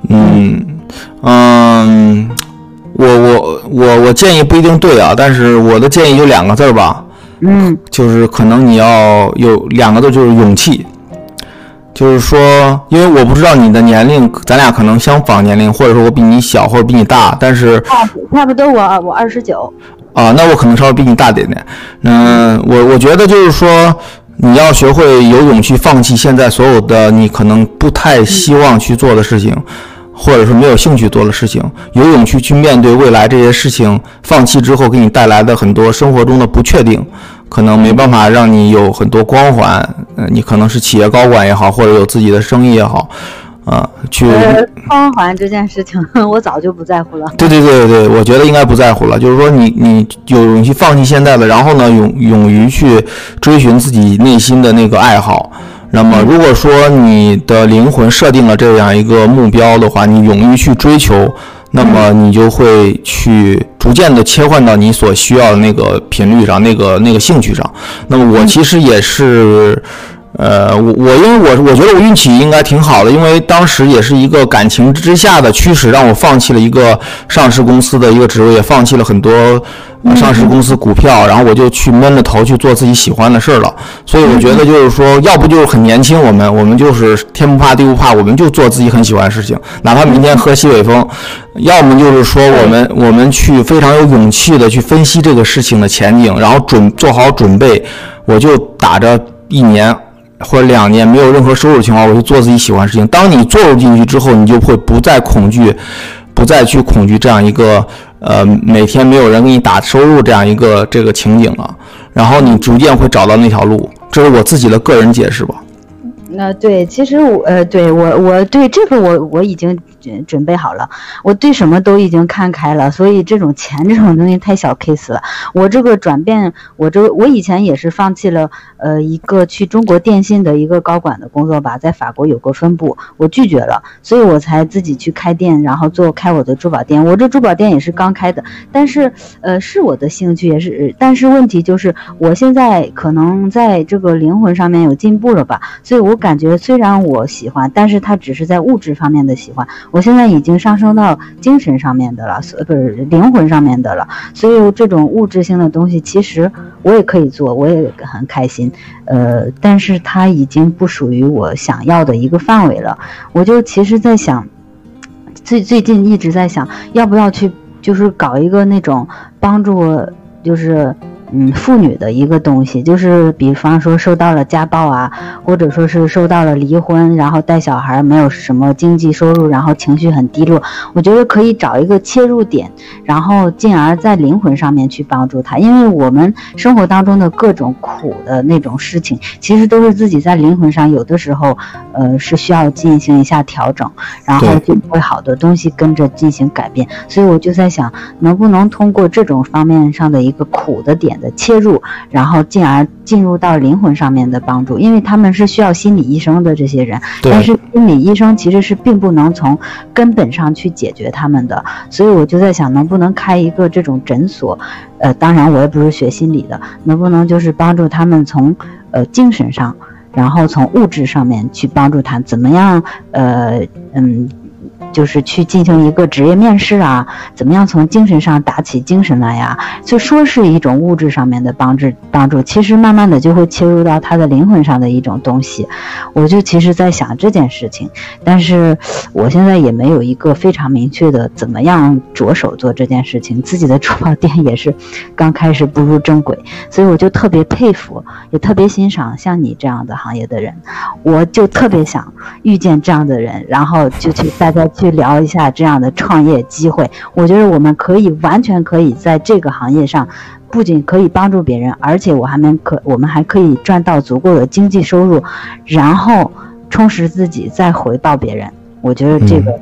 嗯嗯，我我我我建议不一定对啊，但是我的建议就两个字儿吧，嗯，就是可能你要有两个字，就是勇气。就是说，因为我不知道你的年龄，咱俩可能相仿年龄，或者说我比你小，或者比你大，但是差不多，我我二十九啊，那我可能稍微比你大点点。嗯，我我觉得就是说，你要学会有勇气放弃现在所有的你可能不太希望去做的事情，或者是没有兴趣做的事情，有勇气去面对未来这些事情，放弃之后给你带来的很多生活中的不确定。可能没办法让你有很多光环，嗯，你可能是企业高管也好，或者有自己的生意也好，啊，去光环这件事情，我早就不在乎了。对对对对，我觉得应该不在乎了。就是说，你你有勇气放弃现在的，然后呢，勇勇于去追寻自己内心的那个爱好。那么，如果说你的灵魂设定了这样一个目标的话，你勇于去追求。那么你就会去逐渐的切换到你所需要的那个频率上，那个那个兴趣上。那么我其实也是，呃，我我因为我我觉得我运气应该挺好的，因为当时也是一个感情之下的驱使，让我放弃了一个上市公司的一个职位，也放弃了很多。上市公司股票，然后我就去闷着头去做自己喜欢的事儿了。所以我觉得就是说，要不就是很年轻，我们我们就是天不怕地不怕，我们就做自己很喜欢的事情，哪怕明天喝西北风；要么就是说，我们我们去非常有勇气的去分析这个事情的前景，然后准做好准备。我就打着一年或者两年没有任何收入情况，我就做自己喜欢的事情。当你做入进去之后，你就会不再恐惧，不再去恐惧这样一个。呃，每天没有人给你打收入这样一个这个情景了，然后你逐渐会找到那条路，这是我自己的个人解释吧。那对，其实我呃，对我我对这个我我已经准准备好了，我对什么都已经看开了，所以这种钱这种东西太小 case 了。我这个转变，我这我以前也是放弃了呃一个去中国电信的一个高管的工作吧，在法国有个分部，我拒绝了，所以我才自己去开店，然后做开我的珠宝店。我这珠宝店也是刚开的，但是呃是我的兴趣也是，但是问题就是我现在可能在这个灵魂上面有进步了吧，所以我。感觉虽然我喜欢，但是它只是在物质方面的喜欢。我现在已经上升到精神上面的了，所不是灵魂上面的了。所以这种物质性的东西，其实我也可以做，我也很开心。呃，但是它已经不属于我想要的一个范围了。我就其实，在想，最最近一直在想，要不要去，就是搞一个那种帮助，就是。嗯，妇女的一个东西，就是比方说受到了家暴啊，或者说是受到了离婚，然后带小孩没有什么经济收入，然后情绪很低落。我觉得可以找一个切入点，然后进而在灵魂上面去帮助他，因为我们生活当中的各种苦的那种事情，其实都是自己在灵魂上有的时候，呃，是需要进行一下调整，然后就会好多东西跟着进行改变。所以我就在想，能不能通过这种方面上的一个苦的点。点的切入，然后进而进入到灵魂上面的帮助，因为他们是需要心理医生的这些人，但是心理医生其实是并不能从根本上去解决他们的，所以我就在想，能不能开一个这种诊所？呃，当然我也不是学心理的，能不能就是帮助他们从呃精神上，然后从物质上面去帮助他，怎么样？呃，嗯。就是去进行一个职业面试啊，怎么样从精神上打起精神来呀？就说是一种物质上面的帮助帮助，其实慢慢的就会切入到他的灵魂上的一种东西。我就其实在想这件事情，但是我现在也没有一个非常明确的怎么样着手做这件事情。自己的珠宝店也是刚开始步入正轨，所以我就特别佩服，也特别欣赏像你这样的行业的人。我就特别想遇见这样的人，然后就去大家去聊一下这样的创业机会。我觉得我们可以完全可以在这个行业上，不仅可以帮助别人，而且我还能可我们还可以赚到足够的经济收入，然后充实自己，再回报别人。我觉得这个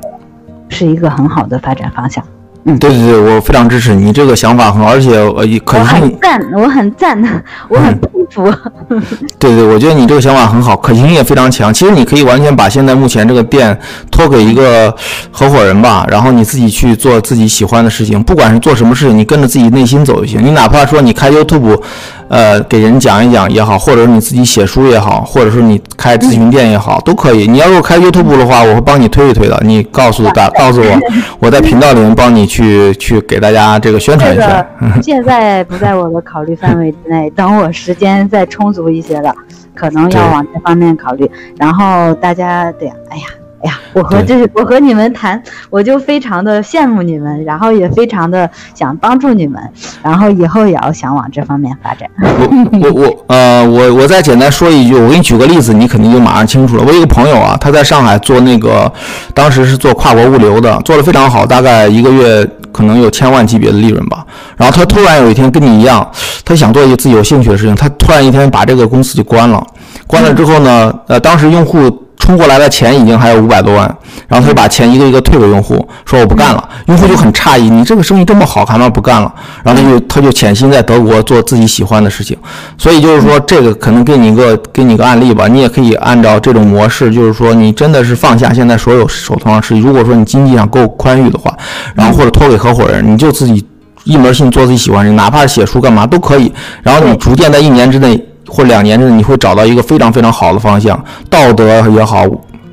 是一个很好的发展方向。对对对，我非常支持你这个想法很好，而且呃，也可我行很赞，我很赞，我很佩服。对对，我觉得你这个想法很好，可行性也非常强。其实你可以完全把现在目前这个店托给一个合伙人吧，然后你自己去做自己喜欢的事情，不管是做什么事情，你跟着自己内心走就行。你哪怕说你开 YouTube，呃，给人讲一讲也好，或者是你自己写书也好，或者是你开咨询店也好，都可以。你要如果开 YouTube 的话，我会帮你推一推的。你告诉大，告诉我，我在频道里面帮你去去去给大家这个宣传一下个。现在不在我的考虑范围之内，等我时间再充足一些了，可能要往这方面考虑。然后大家对呀，哎呀。哎呀，我和对就是我和你们谈，我就非常的羡慕你们，然后也非常的想帮助你们，然后以后也要想往这方面发展。我我我呃我我再简单说一句，我给你举个例子，你肯定就马上清楚了。我有一个朋友啊，他在上海做那个，当时是做跨国物流的，做的非常好，大概一个月可能有千万级别的利润吧。然后他突然有一天跟你一样，他想做一个自己有兴趣的事情，他突然一天把这个公司就关了。关了之后呢，呃，当时用户充过来的钱已经还有五百多万，然后他就把钱一个一个退给用户，说我不干了。用户就很诧异，你这个生意这么好，干嘛不干了？然后他就他就潜心在德国做自己喜欢的事情。所以就是说，这个可能给你一个给你一个案例吧，你也可以按照这种模式，就是说你真的是放下现在所有手头上事情，如果说你经济上够宽裕的话，然后或者托给合伙人，你就自己一门心做自己喜欢的，哪怕是写书干嘛都可以。然后你逐渐在一年之内或两年内，你会找到一个非常非常好的方向，道德也好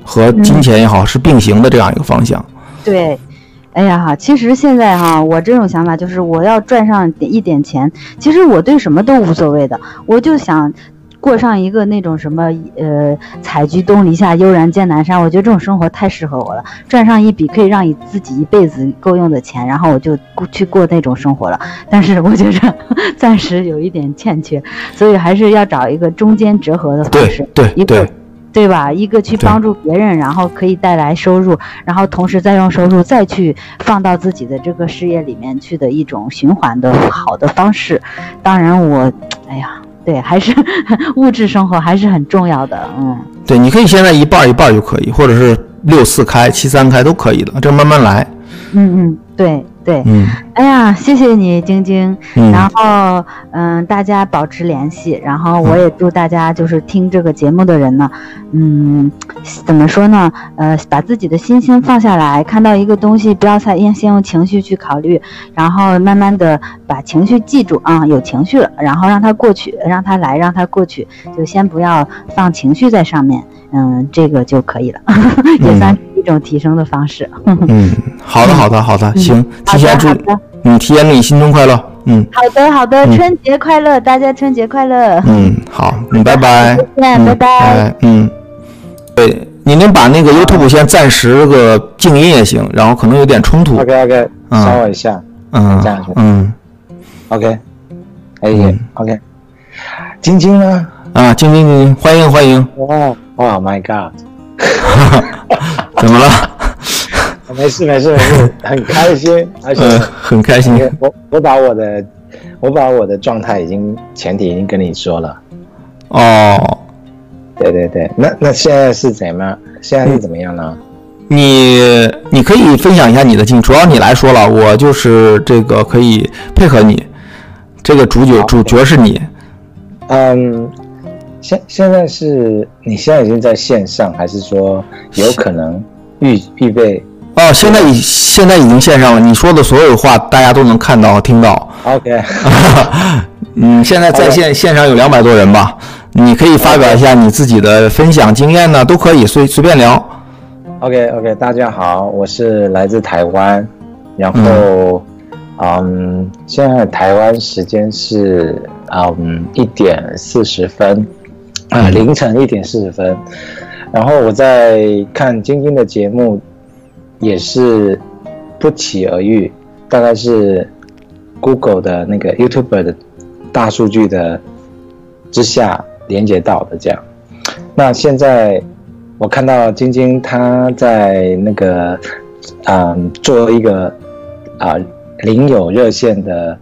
和金钱也好是并行的这样一个方向。对，哎呀哈，其实现在哈，我这种想法就是我要赚上一点钱，其实我对什么都无所谓的，我就想。过上一个那种什么呃，采菊东篱下，悠然见南山。我觉得这种生活太适合我了，赚上一笔可以让你自己一辈子够用的钱，然后我就过去过那种生活了。但是我觉着暂时有一点欠缺，所以还是要找一个中间折合的方式。对一个对对吧？一个去帮助别人，然后可以带来收入，然后同时再用收入再去放到自己的这个事业里面去的一种循环的好的方式。当然我，哎呀，对，还是 物质生活还是很重要的，嗯。对，你可以现在一半一半就可以，或者是六四开、七三开都可以的，这慢慢来。嗯嗯，对对，嗯哎呀，谢谢你，晶晶。嗯然后，嗯，大家保持联系。然后，我也祝大家就是听这个节目的人呢，嗯，怎么说呢？呃，把自己的心先放下来，看到一个东西，不要再先先用情绪去考虑，然后慢慢的把情绪记住啊，有情绪了，然后让它过去，让它来，让它过去，就先不要放情绪在上面，嗯，这个就可以了，也算是一种提升的方式。嗯，好的好的好的，行，提前祝你，嗯，提前祝你新春快乐。嗯好的，好的，嗯春节快乐，大家春节快乐。嗯，好，嗯，拜拜。再见，嗯拜拜。嗯，对，你能把那个 YouTube 先暂时个静音也行，然后可能有点冲突。OK OK，嗯稍我一下嗯这样行嗯 OK，可以嗯 OK。晶晶呢？啊，晶晶，晶晶，欢迎欢迎。哇哇 My God！怎么了？没事没事没事，很开心，而且嗯，很开心。我我把我的我把我的状态已经前提已经跟你说了。哦，对对对，那那现在是怎么样？现在是怎么样呢？你你可以分享一下你的经历，主要你来说了，我就是这个可以配合你。这个主角主角是你。嗯，现现在是你现在已经在线上，还是说有可能预预备？哦，现在已现在已经线上了。你说的所有话，大家都能看到听到。OK，嗯，现在在线线上有两百多人吧，你可以发表一下你自己的分享经验呢，都可以随随便聊。OK OK，大家好，我是来自台湾，然后嗯现在台湾时间是嗯一点四十分，啊、凌晨一点四十分，然后我在看晶晶的节目，也是不期而遇，大概是 Google 的那个 YouTuber 的大数据的之下连接到的这样。那现在我看到晶晶她在那个嗯做一个啊零友热线的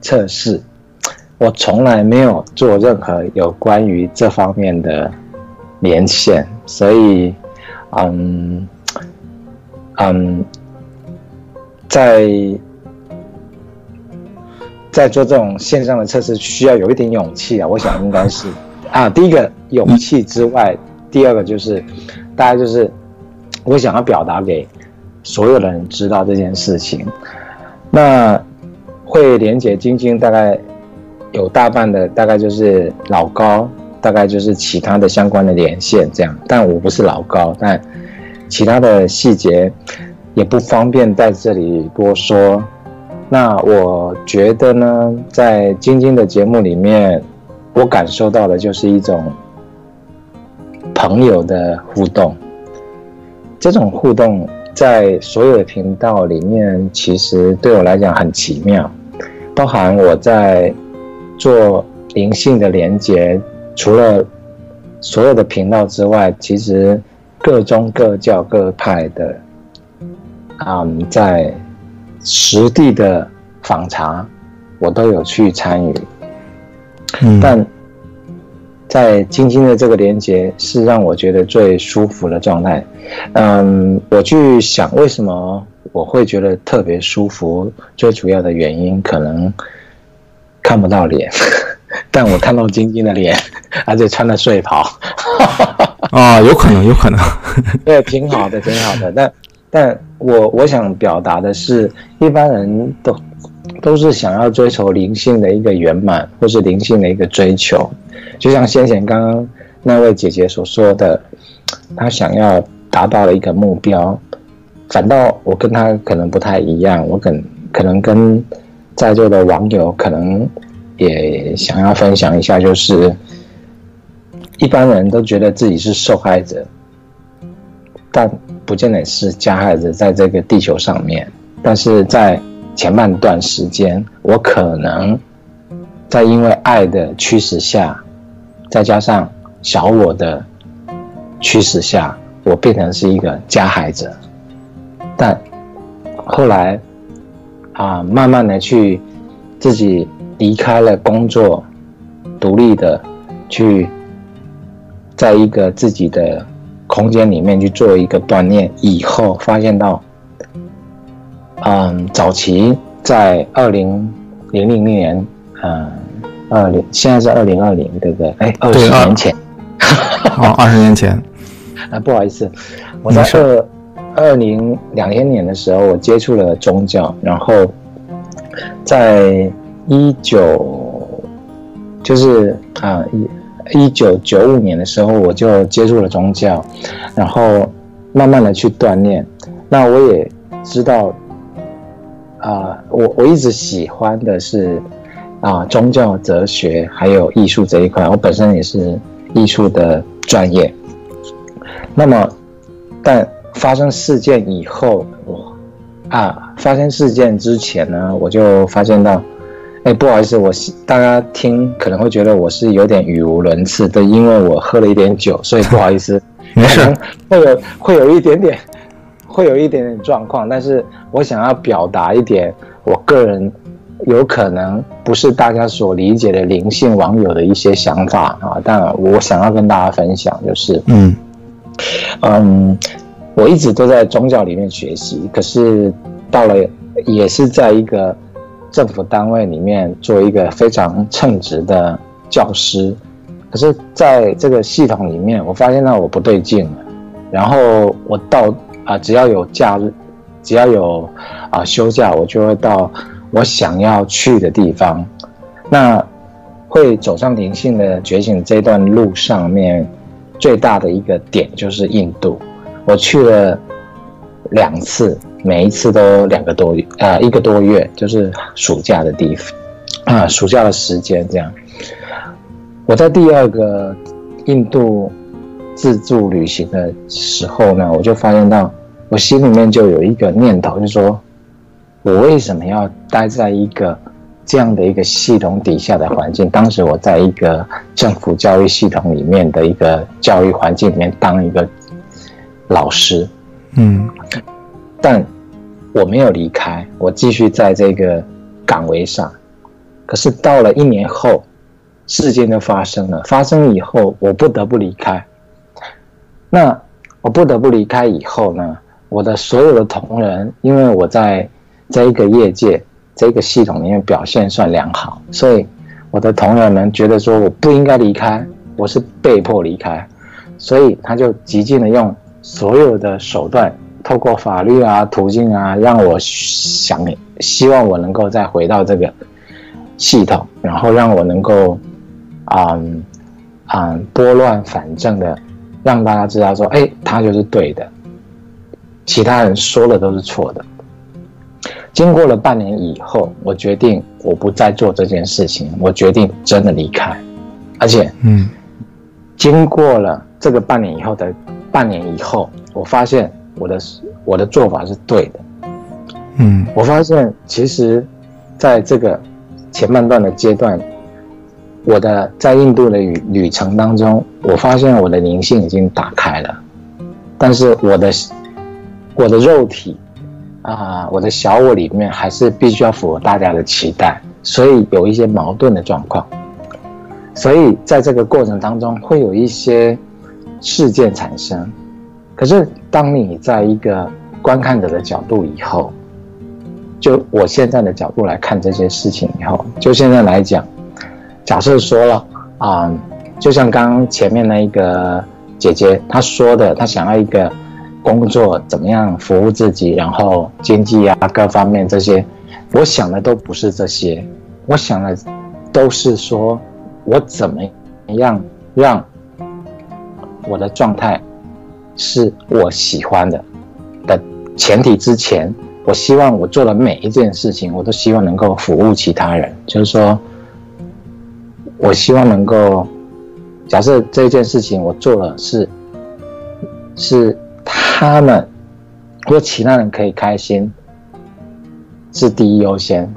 测试，我从来没有做任何有关于这方面的连线，所以嗯嗯在在做这种线上的测试需要有一点勇气啊，我想应该是啊，第一个勇气之外，第二个就是大家就是我想要表达给所有的人知道这件事情。那会连接晶晶大概有大半的大概就是老高，大概就是其他的相关的连线这样，但我不是老高，但其他的细节也不方便在这里多说。那我觉得呢，在晶晶的节目里面，我感受到的就是一种朋友的互动。这种互动在所有的频道里面，其实对我来讲很奇妙。包含我在做灵性的连接，除了所有的频道之外，其实各宗各教各派的，嗯，在实地的访查，我都有去参与。嗯，但在晶晶的这个连接是让我觉得最舒服的状态。嗯，我去想为什么我会觉得特别舒服，最主要的原因可能看不到脸，但我看到晶晶的脸，而且穿了睡袍，啊，有可能，有可能。对，挺好的，挺好的。但但我我想表达的是，一般人都都是想要追求灵性的一个圆满，或是灵性的一个追求。就像先前刚刚那位姐姐所说的，她想要达到了一个目标，反倒我跟她可能不太一样，我可可能跟在座的网友可能也想要分享一下，就是一般人都觉得自己是受害者，但不见得是加害者在这个地球上面，但是在前半段时间，我可能在因为爱的驱使下，再加上小我的驱使下，我变成是一个加害者。但后来啊，慢慢的去自己离开了工作，独立的去在一个自己的空间里面去做一个锻炼，以后发现到，嗯，早期在二零零零年，嗯，二零现在是二零二零，对不对？哎，二十年前，哦，二十年前，啊，不好意思，我在二二零两千年的时候，我接触了宗教，然后在一九就是啊一一九九五年的时候，我就接触了宗教，然后慢慢的去锻炼。那我也知道，啊、我我一直喜欢的是啊、宗教、哲学还有艺术这一块。我本身也是艺术的专业。那么，但发生事件以后，我啊，发生事件之前呢，我就发现到，哎，不好意思，我是大家听可能会觉得我是有点语无伦次的，因为我喝了一点酒，所以 不好意思，没事。会有会有一点点，会有一点点状况，但是我想要表达一点，我个人有可能不是大家所理解的灵性网友的一些想法啊，但我想要跟大家分享就是，嗯。嗯，我一直都在宗教里面学习，可是到了也是在一个政府单位里面做一个非常称职的教师，可是在这个系统里面，我发现到我不对劲了。然后我到啊，只要有假日，只要有啊休假，我就会到我想要去的地方。那会走上灵性的觉醒这段路上面，最大的一个点就是印度。我去了两次，每一次都两个多月啊一个多月，就是暑假的地方啊，暑假的时间这样。我在第二个印度。自助旅行的时候呢，我就发现到我心里面就有一个念头，就是说我为什么要待在一个这样的一个系统底下的环境？当时我在一个政府教育系统里面的一个教育环境里面当一个老师，嗯，但我没有离开，我继续在这个岗位上。可是到了一年后，事件就发生了，发生以后，我不得不离开。那我不得不离开以后呢，我的所有的同仁，因为我在这一个业界这个系统里面表现算良好，所以我的同仁们觉得说我不应该离开，我是被迫离开，所以他就极尽的用所有的手段，透过法律啊途径啊，让我想希望我能够再回到这个系统，然后让我能够啊啊拨乱反正的。让大家知道说，哎，他就是对的，其他人说的都是错的。经过了半年以后，我决定我不再做这件事情，我决定真的离开。而且，嗯，经过了这个半年以后的半年以后，我发现我的我的做法是对的。嗯，我发现其实，在这个前半段的阶段。我的在印度的旅旅程当中，我发现我的灵性已经打开了，但是我的我的肉体啊，我的小我里面还是必须要符合大家的期待，所以有一些矛盾的状况。所以在这个过程当中，会有一些事件产生。可是当你在一个观看者的角度以后，就我现在的角度来看这些事情以后，就现在来讲。假设说了啊，就像刚刚前面那一个姐姐她说的，她想要一个工作怎么样服务自己，然后经济啊各方面这些，我想的都不是这些，我想的都是说我怎么样让我的状态是我喜欢的的前提之前，我希望我做的每一件事情，我都希望能够服务其他人，就是说。我希望能够，假设这件事情我做了是，是他们或其他人可以开心，是第一优先，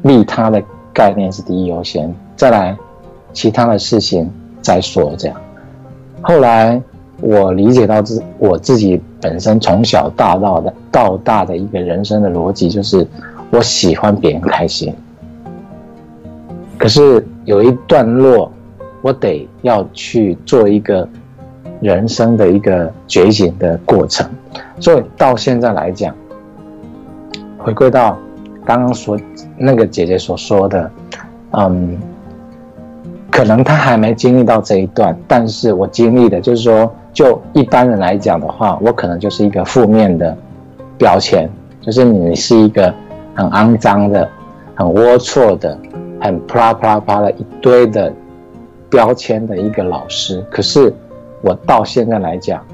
利他的概念是第一优先，再来其他的事情再说。这样，后来我理解到自我自己本身从小大到的到大的一个人生的逻辑，就是我喜欢别人开心，可是。有一段落，我得要去做一个人生的一个觉醒的过程，所以到现在来讲，回归到刚刚所那个姐姐所说的，嗯，可能他还没经历到这一段，但是我经历的，就是说，就一般人来讲的话，我可能就是一个负面的标签，就是你是一个很肮脏的、很龌龊的。很啪啦啪啦啪的一堆的标签的一个老师，可是我到现在来讲，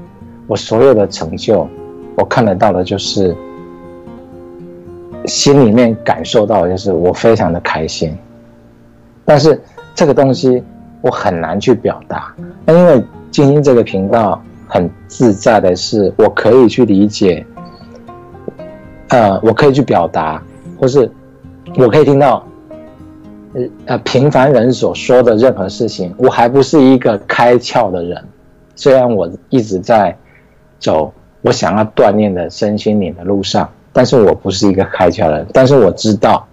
我所有的成就，我看得到的就是心里面感受到的就是我非常的开心，但是这个东西我很难去表达，那因为经营这个频道很自在的是，我可以去理解，呃，我可以去表达，或是我可以听到。呃平凡人所说的任何事情，我还不是一个开窍的人。虽然我一直在走我想要锻炼的身心灵的路上，但是我不是一个开窍的人。但是我知道，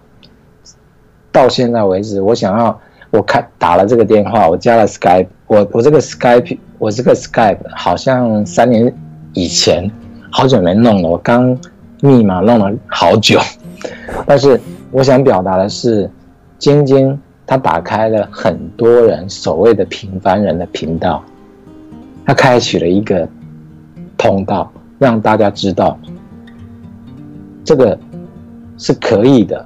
到现在为止，我想要我开打了这个电话，我加了 Skype，我我这个 Skype，我这个 Skype 好像三年以前好久没弄了，我刚密码弄了好久，但是。我想表达的是，晶晶她打开了很多人所谓的平凡人的频道，她开启了一个通道，让大家知道这个是可以的。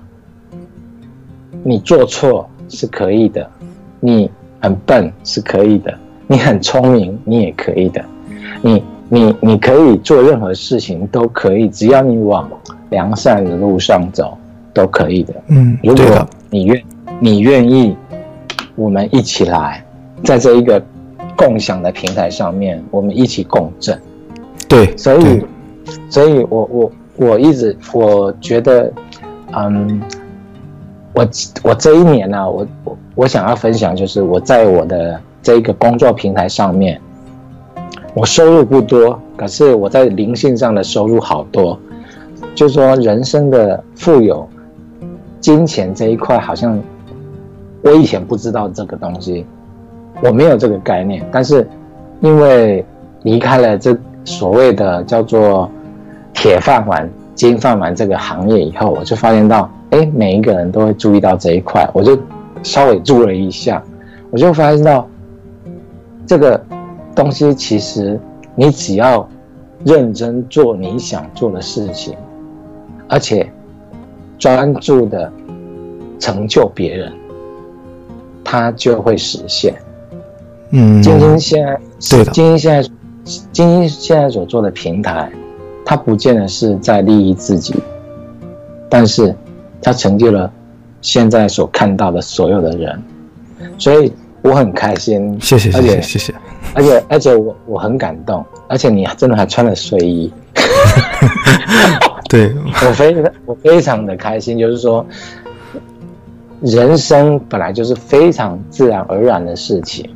你做错是可以的，你很笨是可以的，你很聪明你也可以的，你你你可以做任何事情都可以，只要你往良善的路上走都可以的。嗯，如果对，你愿你愿意，我们一起来，在这一个共享的平台上面，我们一起共振。对，所以，所以我我我一直我觉得，嗯，我我这一年呢、我我我想要分享就是我在我的这一个工作平台上面，我收入不多，可是我在灵性上的收入好多，就是说人生的富有，金钱这一块好像我以前不知道这个东西，我没有这个概念，但是因为离开了这所谓的叫做铁饭碗、金饭碗这个行业以后，我就发现到，哎，每一个人都会注意到这一块，我就稍微注了一下，我就发现到这个东西其实你只要认真做你想做的事情，而且专注的成就别人，它就会实现。嗯，晶晶现在，对的晶晶现在，晶晶现在所做的平台，它不见得是在利益自己，但是它成就了现在所看到的所有的人，所以我很开心。谢谢谢谢而且谢谢，而且而且我我很感动，而且你真的还穿了睡衣，对，我非常我非常的开心，就是说，人生本来就是非常自然而然的事情，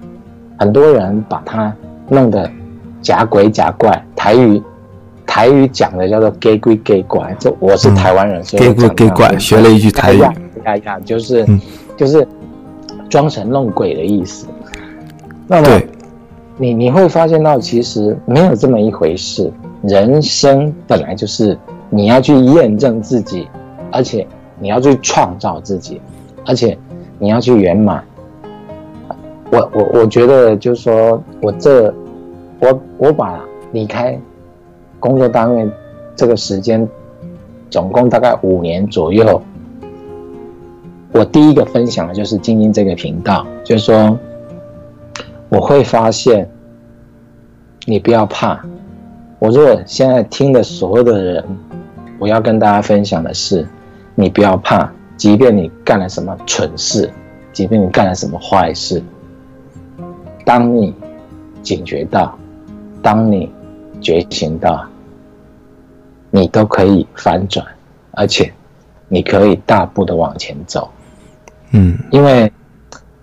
很多人把它弄得假鬼假怪，台语台语讲的叫做 gay 鬼 gay 怪，这我是台湾人，所以给我讲鬼给拐，学了一句台语，呀呀呀，就是、嗯就是装神弄鬼的意思。那么，你你会发现到，其实没有这么一回事。人生本来就是你要去验证自己，而且你要去创造自己，而且你要去圆满。我我我觉得就是说我这我我把离开工作单位这个时间，总共大概五年左右。我第一个分享的就是精英这个频道，就是说我会发现，你不要怕。我如果现在听的所有的人，我要跟大家分享的是，你不要怕，即便你干了什么蠢事，即便你干了什么坏事，当你警觉到，当你觉醒到，你都可以反转，而且你可以大步的往前走。嗯因为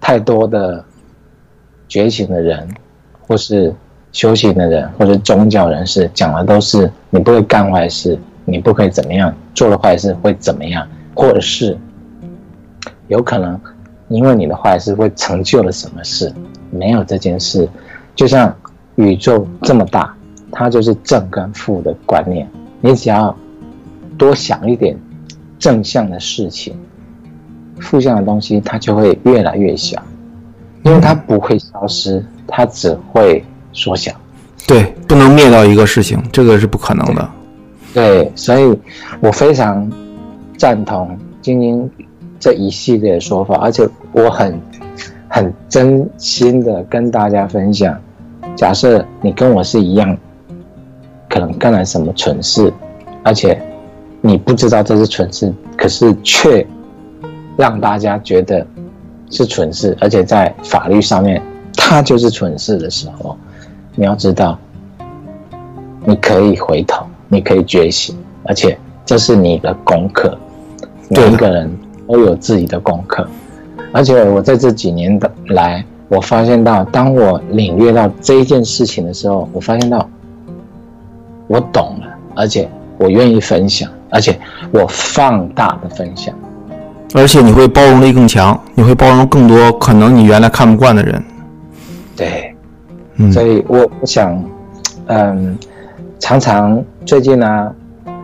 太多的觉醒的人，或是修行的人，或者宗教人士讲的都是你不会干坏事，你不可以怎么样，做了坏事会怎么样，或者是有可能因为你的坏事会成就了什么事，没有这件事。就像宇宙这么大，它就是正跟负的观念，你只要多想一点正向的事情。负向的东西它就会越来越小，因为它不会消失，它只会缩小。对，不能灭掉一个事情，这个是不可能的。对，所以我非常赞同晶晶这一系列的说法，而且我很很真心的跟大家分享。假设你跟我是一样，可能干了什么蠢事，而且你不知道这是蠢事，可是却让大家觉得是蠢事，而且在法律上面它就是蠢事的时候，你要知道，你可以回头，你可以觉醒，而且这是你的功课。对每一个人都有自己的功课，而且我在这几年的来，我发现到，当我领略到这一件事情的时候，我发现到我懂了，而且我愿意分享，而且我放大的分享。而且你会包容力更强，你会包容更多可能你原来看不惯的人。对，嗯，所以我我想，嗯，常常最近呢、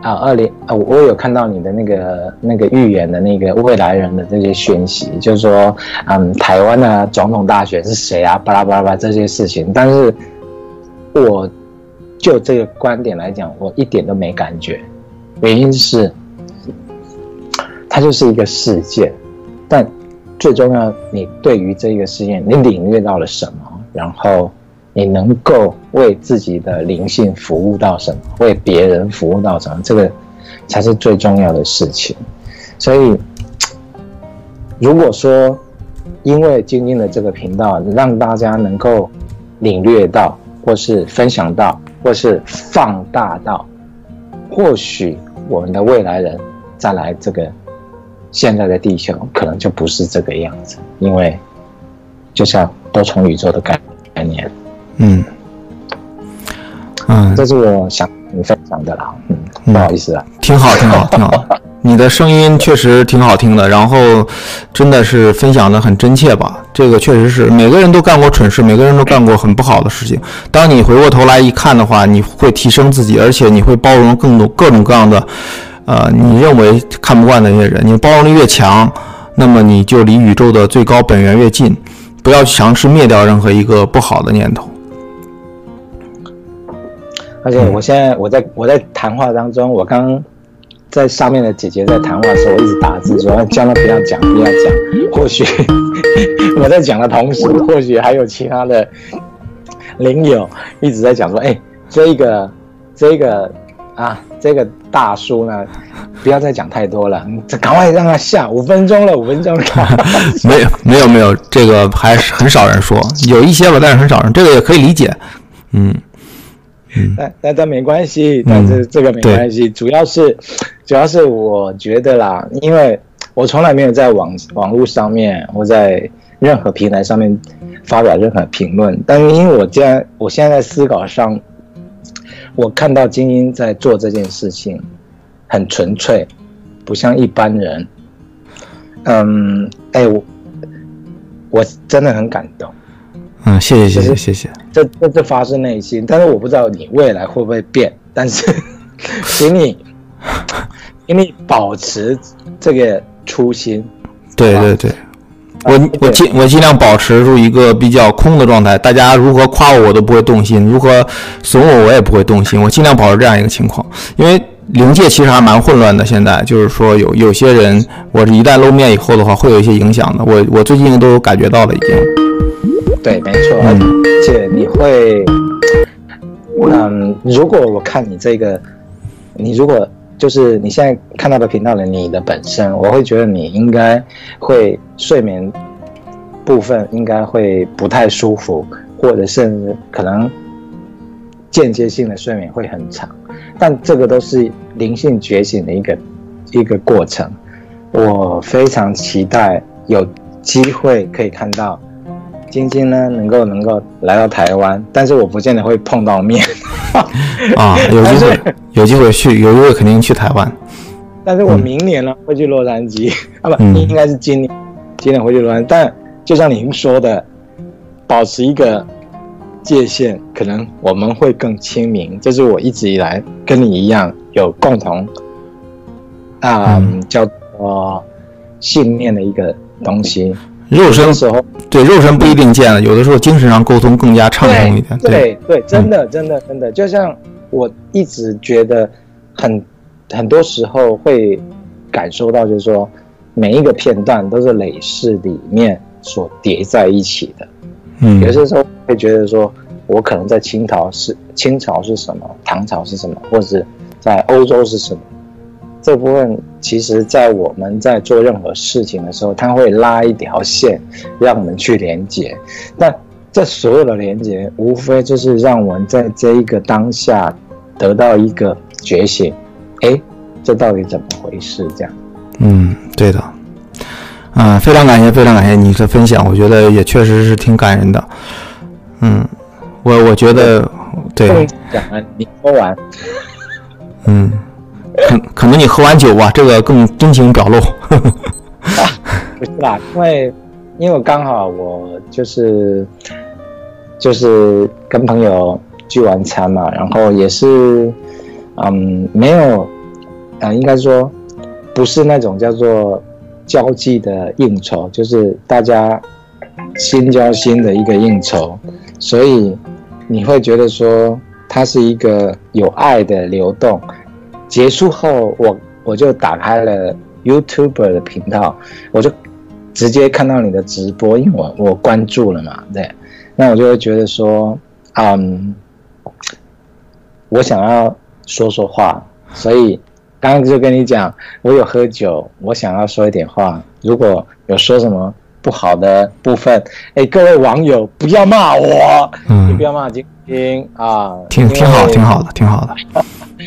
啊，二零啊，我有看到你的那个那个预言的那个未来人的这些讯息，就是说，嗯，台湾的总统大选是谁啊？巴拉巴拉巴拉这些事情，但是我就这个观点来讲，我一点都没感觉，原因是它就是一个事件，但最重要，你对于这个事件，你领略到了什么？然后。你能够为自己的灵性服务到什么？为别人服务到什么？这个才是最重要的事情。所以，如果说因为今天的这个频道让大家能够领略到，或是分享到，或是放大到，或许我们的未来人再来这个现在的地球，可能就不是这个样子。因为就像多重宇宙的概概念。嗯，嗯，这是我想你分享的啦。嗯，不好意思啊，挺好，挺好，挺好。你的声音确实挺好听的，然后真的是分享的很真切吧？这个确实是每个人都干过蠢事，每个人都干过很不好的事情。当你回过头来一看的话，你会提升自己，而且你会包容更多各种各样的，呃，你认为看不惯的那些人。你包容力越强，那么你就离宇宙的最高本源越近。不要尝试灭掉任何一个不好的念头。而且我现在我在我在谈话当中，我刚在上面的姐姐在谈话的时候，我一直打字说叫她不要讲，不要讲。或许 我在讲的同时，或许还有其他的邻友一直在讲说，哎，这个这个啊，这个大叔呢，不要再讲太多了，这赶快让他下五分钟了，五分钟了。没有没有没有，这个还是很少人说，有一些吧，但是很少人，这个也可以理解，嗯。但但但没关系，但是这个没关系，主要是，主要是我觉得啦，因为我从来没有在网网络上面或在任何平台上面发表任何评论，但是因为我既然我现在在思考上，我看到精英在做这件事情，很纯粹，不像一般人，嗯，哎，我我真的很感动。嗯，谢谢谢谢谢谢。这这这发自内心，但是我不知道你未来会不会变。但是，请你，请你保持这个初心。对对对，我我尽我尽量保持住一个比较空的状态。大家如何夸我，我都不会动心；如何损我，我也不会动心。我尽量保持这样一个情况。因为灵界其实还蛮混乱的，现在就是说有有些人，我一旦露面以后的话，会有一些影响的。我我最近都感觉到了，已经。对，没错，而且你会，嗯，如果我看你这个，你如果就是你现在看到的频道的你的本身，我会觉得你应该会睡眠部分应该会不太舒服，或者甚至可能间接性的睡眠会很长，但这个都是灵性觉醒的一个一个过程。我非常期待有机会可以看到。晶晶呢，能够能够来到台湾，但是我不见得会碰到面。啊，有机会，有机会去，有机会肯定去台湾。但是我明年呢会去洛杉矶，啊不，应该是今年，今年会去洛杉矶。但就像您说的，保持一个界限，可能我们会更亲民。这是我一直以来跟你一样有共同啊叫做信念的一个东西。肉身时候，对肉身不一定见了，有的时候精神上沟通更加畅通一点。对对，真的真的真的，就像我一直觉得，很很多时候会感受到，就是说每一个片段都是累世里面所叠在一起的。嗯，有些时候会觉得说，我可能在清朝是清朝是什么，唐朝是什么，或者是在欧洲是什么。这部分其实，在我们在做任何事情的时候，它会拉一条线，让我们去连接。那这所有的连接，无非就是让我们在这一个当下得到一个觉醒。哎，这到底怎么回事？这样？嗯，对的。嗯，非常感谢，非常感谢你的分享，我觉得也确实是挺感人的。嗯，我我觉得对。讲完，你说完。嗯。可可能你喝完酒吧，这个更真情表露。不是啦，因为因为刚好我就是就是跟朋友聚完餐嘛，然后也是嗯没有啊、应该说不是那种叫做交际的应酬，就是大家心交心的一个应酬，所以你会觉得说它是一个有爱的流动。结束后，我我就打开了 YouTuber 的频道，我就直接看到你的直播，因为我我关注了嘛，对，那我就会觉得说，嗯，我想要说说话，所以刚刚就跟你讲，我有喝酒，我想要说一点话，如果有说什么不好的部分，哎，各位网友不要骂我，你嗯不，要骂晶晶啊，挺挺好，挺好的，挺好的。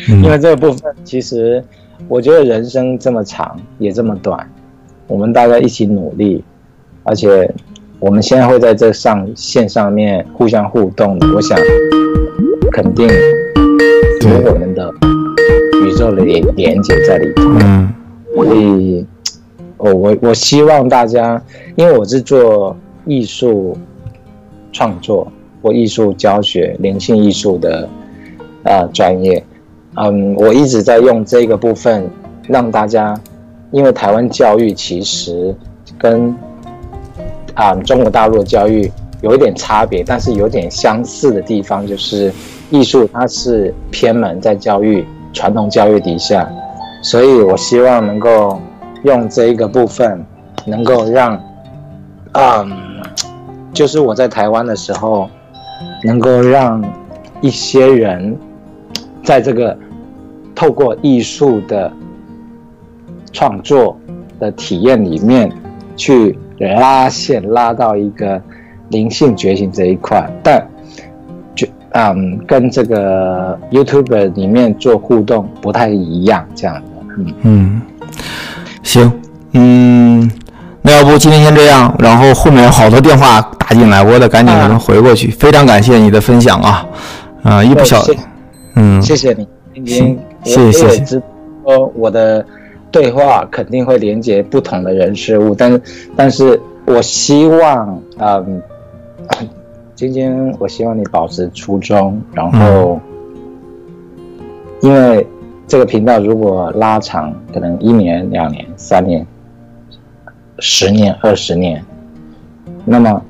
因为 嗯这个部分，其实我觉得人生这么长，也这么短，我们大家一起努力，而且我们现在会在这上线上面互相互动的，我想肯定有我们的宇宙的连连接在里头。嗯所以，我我我希望大家，因为我是做艺术创作或艺术教学、灵性艺术的呃专业，嗯，我一直在用这个部分让大家，因为台湾教育其实跟啊、中国大陆教育有一点差别，但是有点相似的地方，就是艺术它是偏门在教育传统教育底下，所以我希望能够用这一个部分，能够让，嗯，就是我在台湾的时候，能够让一些人在这个透过艺术的创作的体验里面去拉线，拉到一个灵性觉醒这一块，但就嗯，跟这个 YouTube 里面做互动不太一样，这样的，嗯。嗯，行，嗯，那要不今天先这样，然后后面有好多电话打进来，我得赶紧给他回过去。非常感谢你的分享啊，啊、一不小谢，嗯，谢谢你，今天谢谢谢谢。我也知道我的对话肯定会连接不同的人事物，但是但是我希望，嗯，晶晶我希望你保持初衷，然后，因为这个频道如果拉长，可能一年、两年、三年、十年、二十年，那么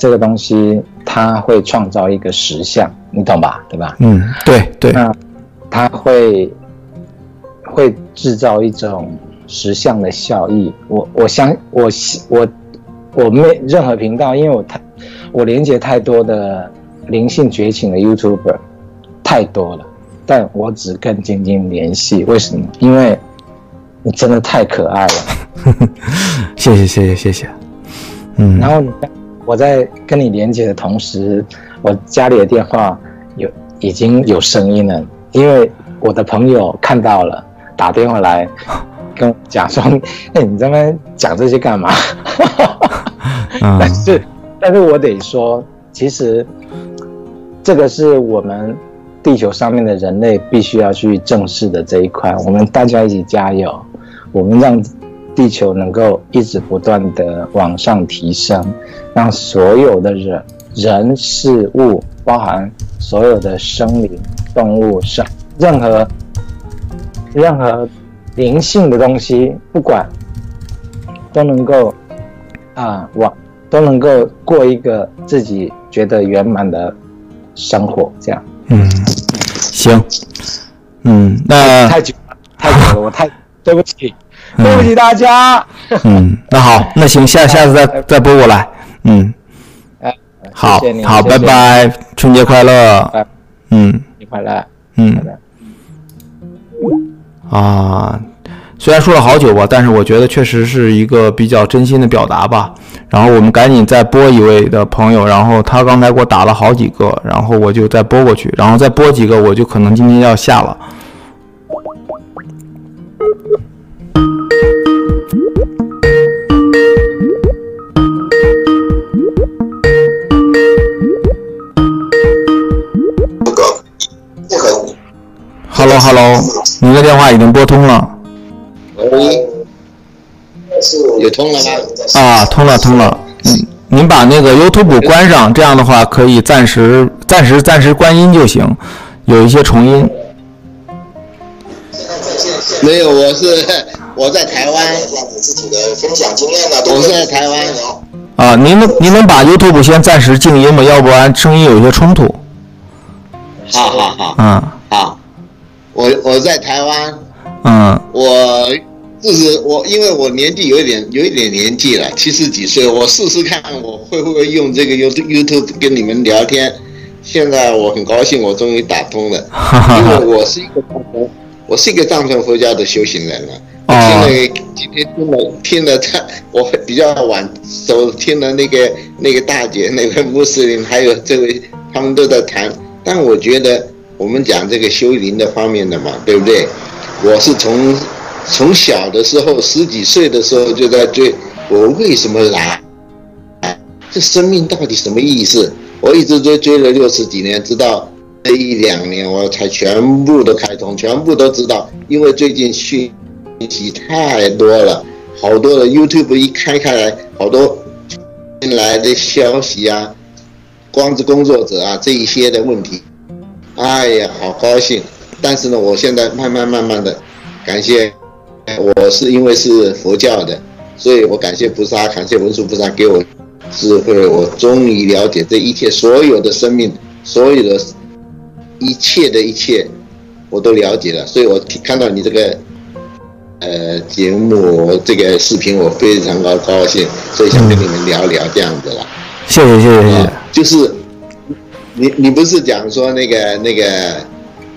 这个东西它会创造一个实像，你懂吧？对吧？嗯，对对，那它会会制造一种实像的效益。我我相我我我没任何频道，因为我太我连接太多的灵性觉醒的 YouTuber 太多了，但我只跟晶晶联系，为什么？因为你真的太可爱了。谢谢谢谢谢谢，嗯，然后你我在跟你连接的同时，我家里的电话有已经有声音了，因为我的朋友看到了，打电话来 跟我讲说：“ 哎，你这边讲这些干嘛？”嗯 但是，但是我得说，其实这个是我们地球上面的人类必须要去正视的这一块。我们大家一起加油，我们让地球能够一直不断的往上提升，让所有的人、人事物，包含所有的生灵、动物、生任何任何灵性的东西，不管都能够啊往都能够过一个自己觉得圆满的生活，这样。嗯，行，嗯，那太久了，太久了，我太对不起，对不起大家。嗯，那好，那行，下下次再再拨过来，嗯，哎，好好，拜拜，春节快乐，嗯。新年快乐，嗯。啊，虽然说了好久吧，但是我觉得确实是一个比较真心的表达吧。然后我们赶紧再拨一位的朋友，然后他刚才给我打了好几个，然后我就再拨过去，然后再拨几个，我就可能今天要下了。Hello 您的电话已经拨通了喂，有通了吗？啊，通了通了。嗯，您把那个 YouTube 关上，这样的话可以暂时暂时暂时关音就行，有一些重音。没有，我是 我在台湾，你自己的分享经验呢？我是在台湾。啊，您能您能把 YouTube 先暂时静音吗？要不然声音有一些冲突。好好好，嗯好，我我在台湾，嗯我就是我，因为我年纪有一点有一点年纪了，七十几岁，我试试看我会不会用这个 YouTube YouTube 跟你们聊天。现在我很高兴，我终于打通了，因为我是一个藏传，我是一个藏传佛教的修行人了。我听了今天听了听了他，我比较晚收听了那个那个大姐那个穆斯林，还有这位他们都在谈，但我觉得我们讲这个修灵的方面的嘛，对不对？我是从从小的时候十几岁的时候就在追，我为什么来？这生命到底什么意思？我一直追追了六十几年，直到这一两年我才全部都开通，全部都知道。因为最近讯息太多了，好多的 YouTube 一开开来，好多进来的消息啊，光之工作者啊这一些的问题，哎呀，好高兴。但是呢，我现在慢慢慢慢的感谢，我是因为是佛教的，所以我感谢菩萨，感谢文殊菩萨给我。智慧，我终于了解这一切，所有的生命，所有的，一切的一切，我都了解了。所以我看到你这个，呃，节目这个视频，我非常高高兴，所以想跟你们聊聊这样子了。谢谢谢谢谢谢。就是，你你不是讲说那个那个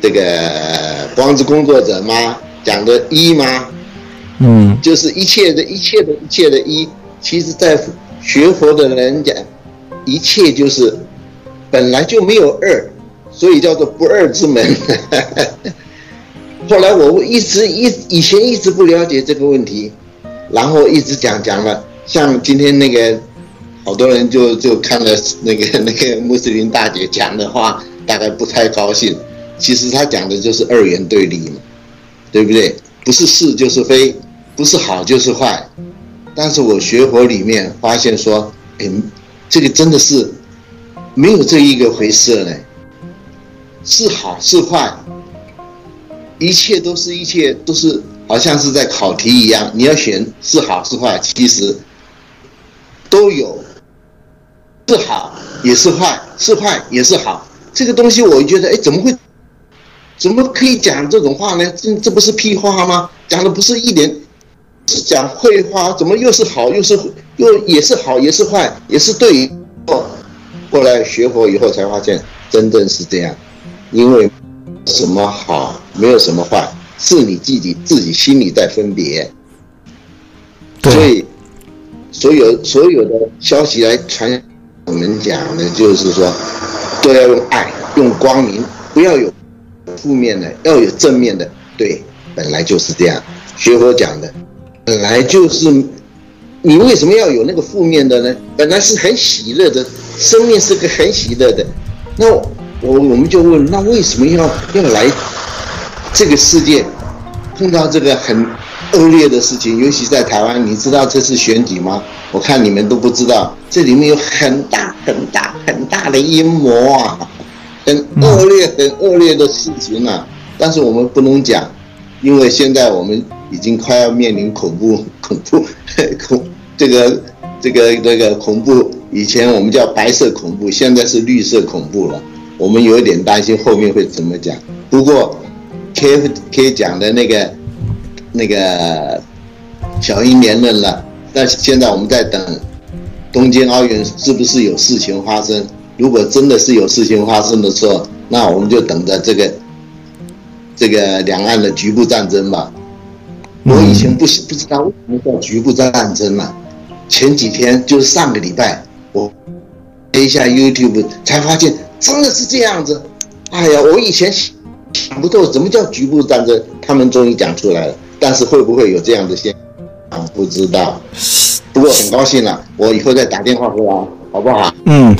这个光之工作者吗？讲的一吗？嗯，就是一切的一切的一切的一，其实在。学佛的人讲，一切就是本来就没有二，所以叫做不二之门。后来我一直一以前一直不了解这个问题，然后一直讲讲了，像今天那个好多人就就看了那个 那个穆斯林大姐讲的话，大概不太高兴。其实他讲的就是二元对立嘛，对不对？不是是就是非，不是好就是坏。但是我学佛里面发现说，哎，这个真的是没有这一个回事呢，是好是坏，一切都是一切都是好像是在考题一样，你要选是好是坏，其实都有，是好也是坏，是坏也是好，这个东西我觉得，哎，怎么会，怎么可以讲这种话呢？这这不是屁话吗？讲的不是一点。是讲废话，怎么又是好，又是又也是好，也是坏，也是对。后后来学佛以后才发现，真正是这样，因为什么好，没有什么坏，是你自己自己心里在分别。所以，所有所有的消息来传，我们讲的就是说，都要用爱，用光明，不要有负面的，要有正面的。对，本来就是这样，学佛讲的。本来就是，你为什么要有那个负面的呢？本来是很喜乐的，生命是个很喜乐的。那我我们就问，那为什么要要来这个世界碰到这个很恶劣的事情？尤其在台湾，你知道这次选举吗？我看你们都不知道，这里面有很大很大很大的阴谋啊，很恶劣很恶劣的事情啊。但是我们不能讲，因为现在我们。已经快要面临恐怖、恐怖、恐这个、这个、这个恐怖。以前我们叫白色恐怖，现在是绿色恐怖了。我们有点担心后面会怎么讲。不过，K K 讲的那个、那个小英年论了，但现在我们在等东京奥运是不是有事情发生。如果真的是有事情发生的时候，那我们就等着这个这个两岸的局部战争吧。我以前不不知道为什么叫局部战争嘛，前几天就是上个礼拜，我一下 YouTube 才发现真的是这样子。哎呀，我以前想不透怎么叫局部战争，他们终于讲出来了。但是会不会有这样的现象，不知道。不过很高兴了，我以后再打电话回来，好不好？嗯。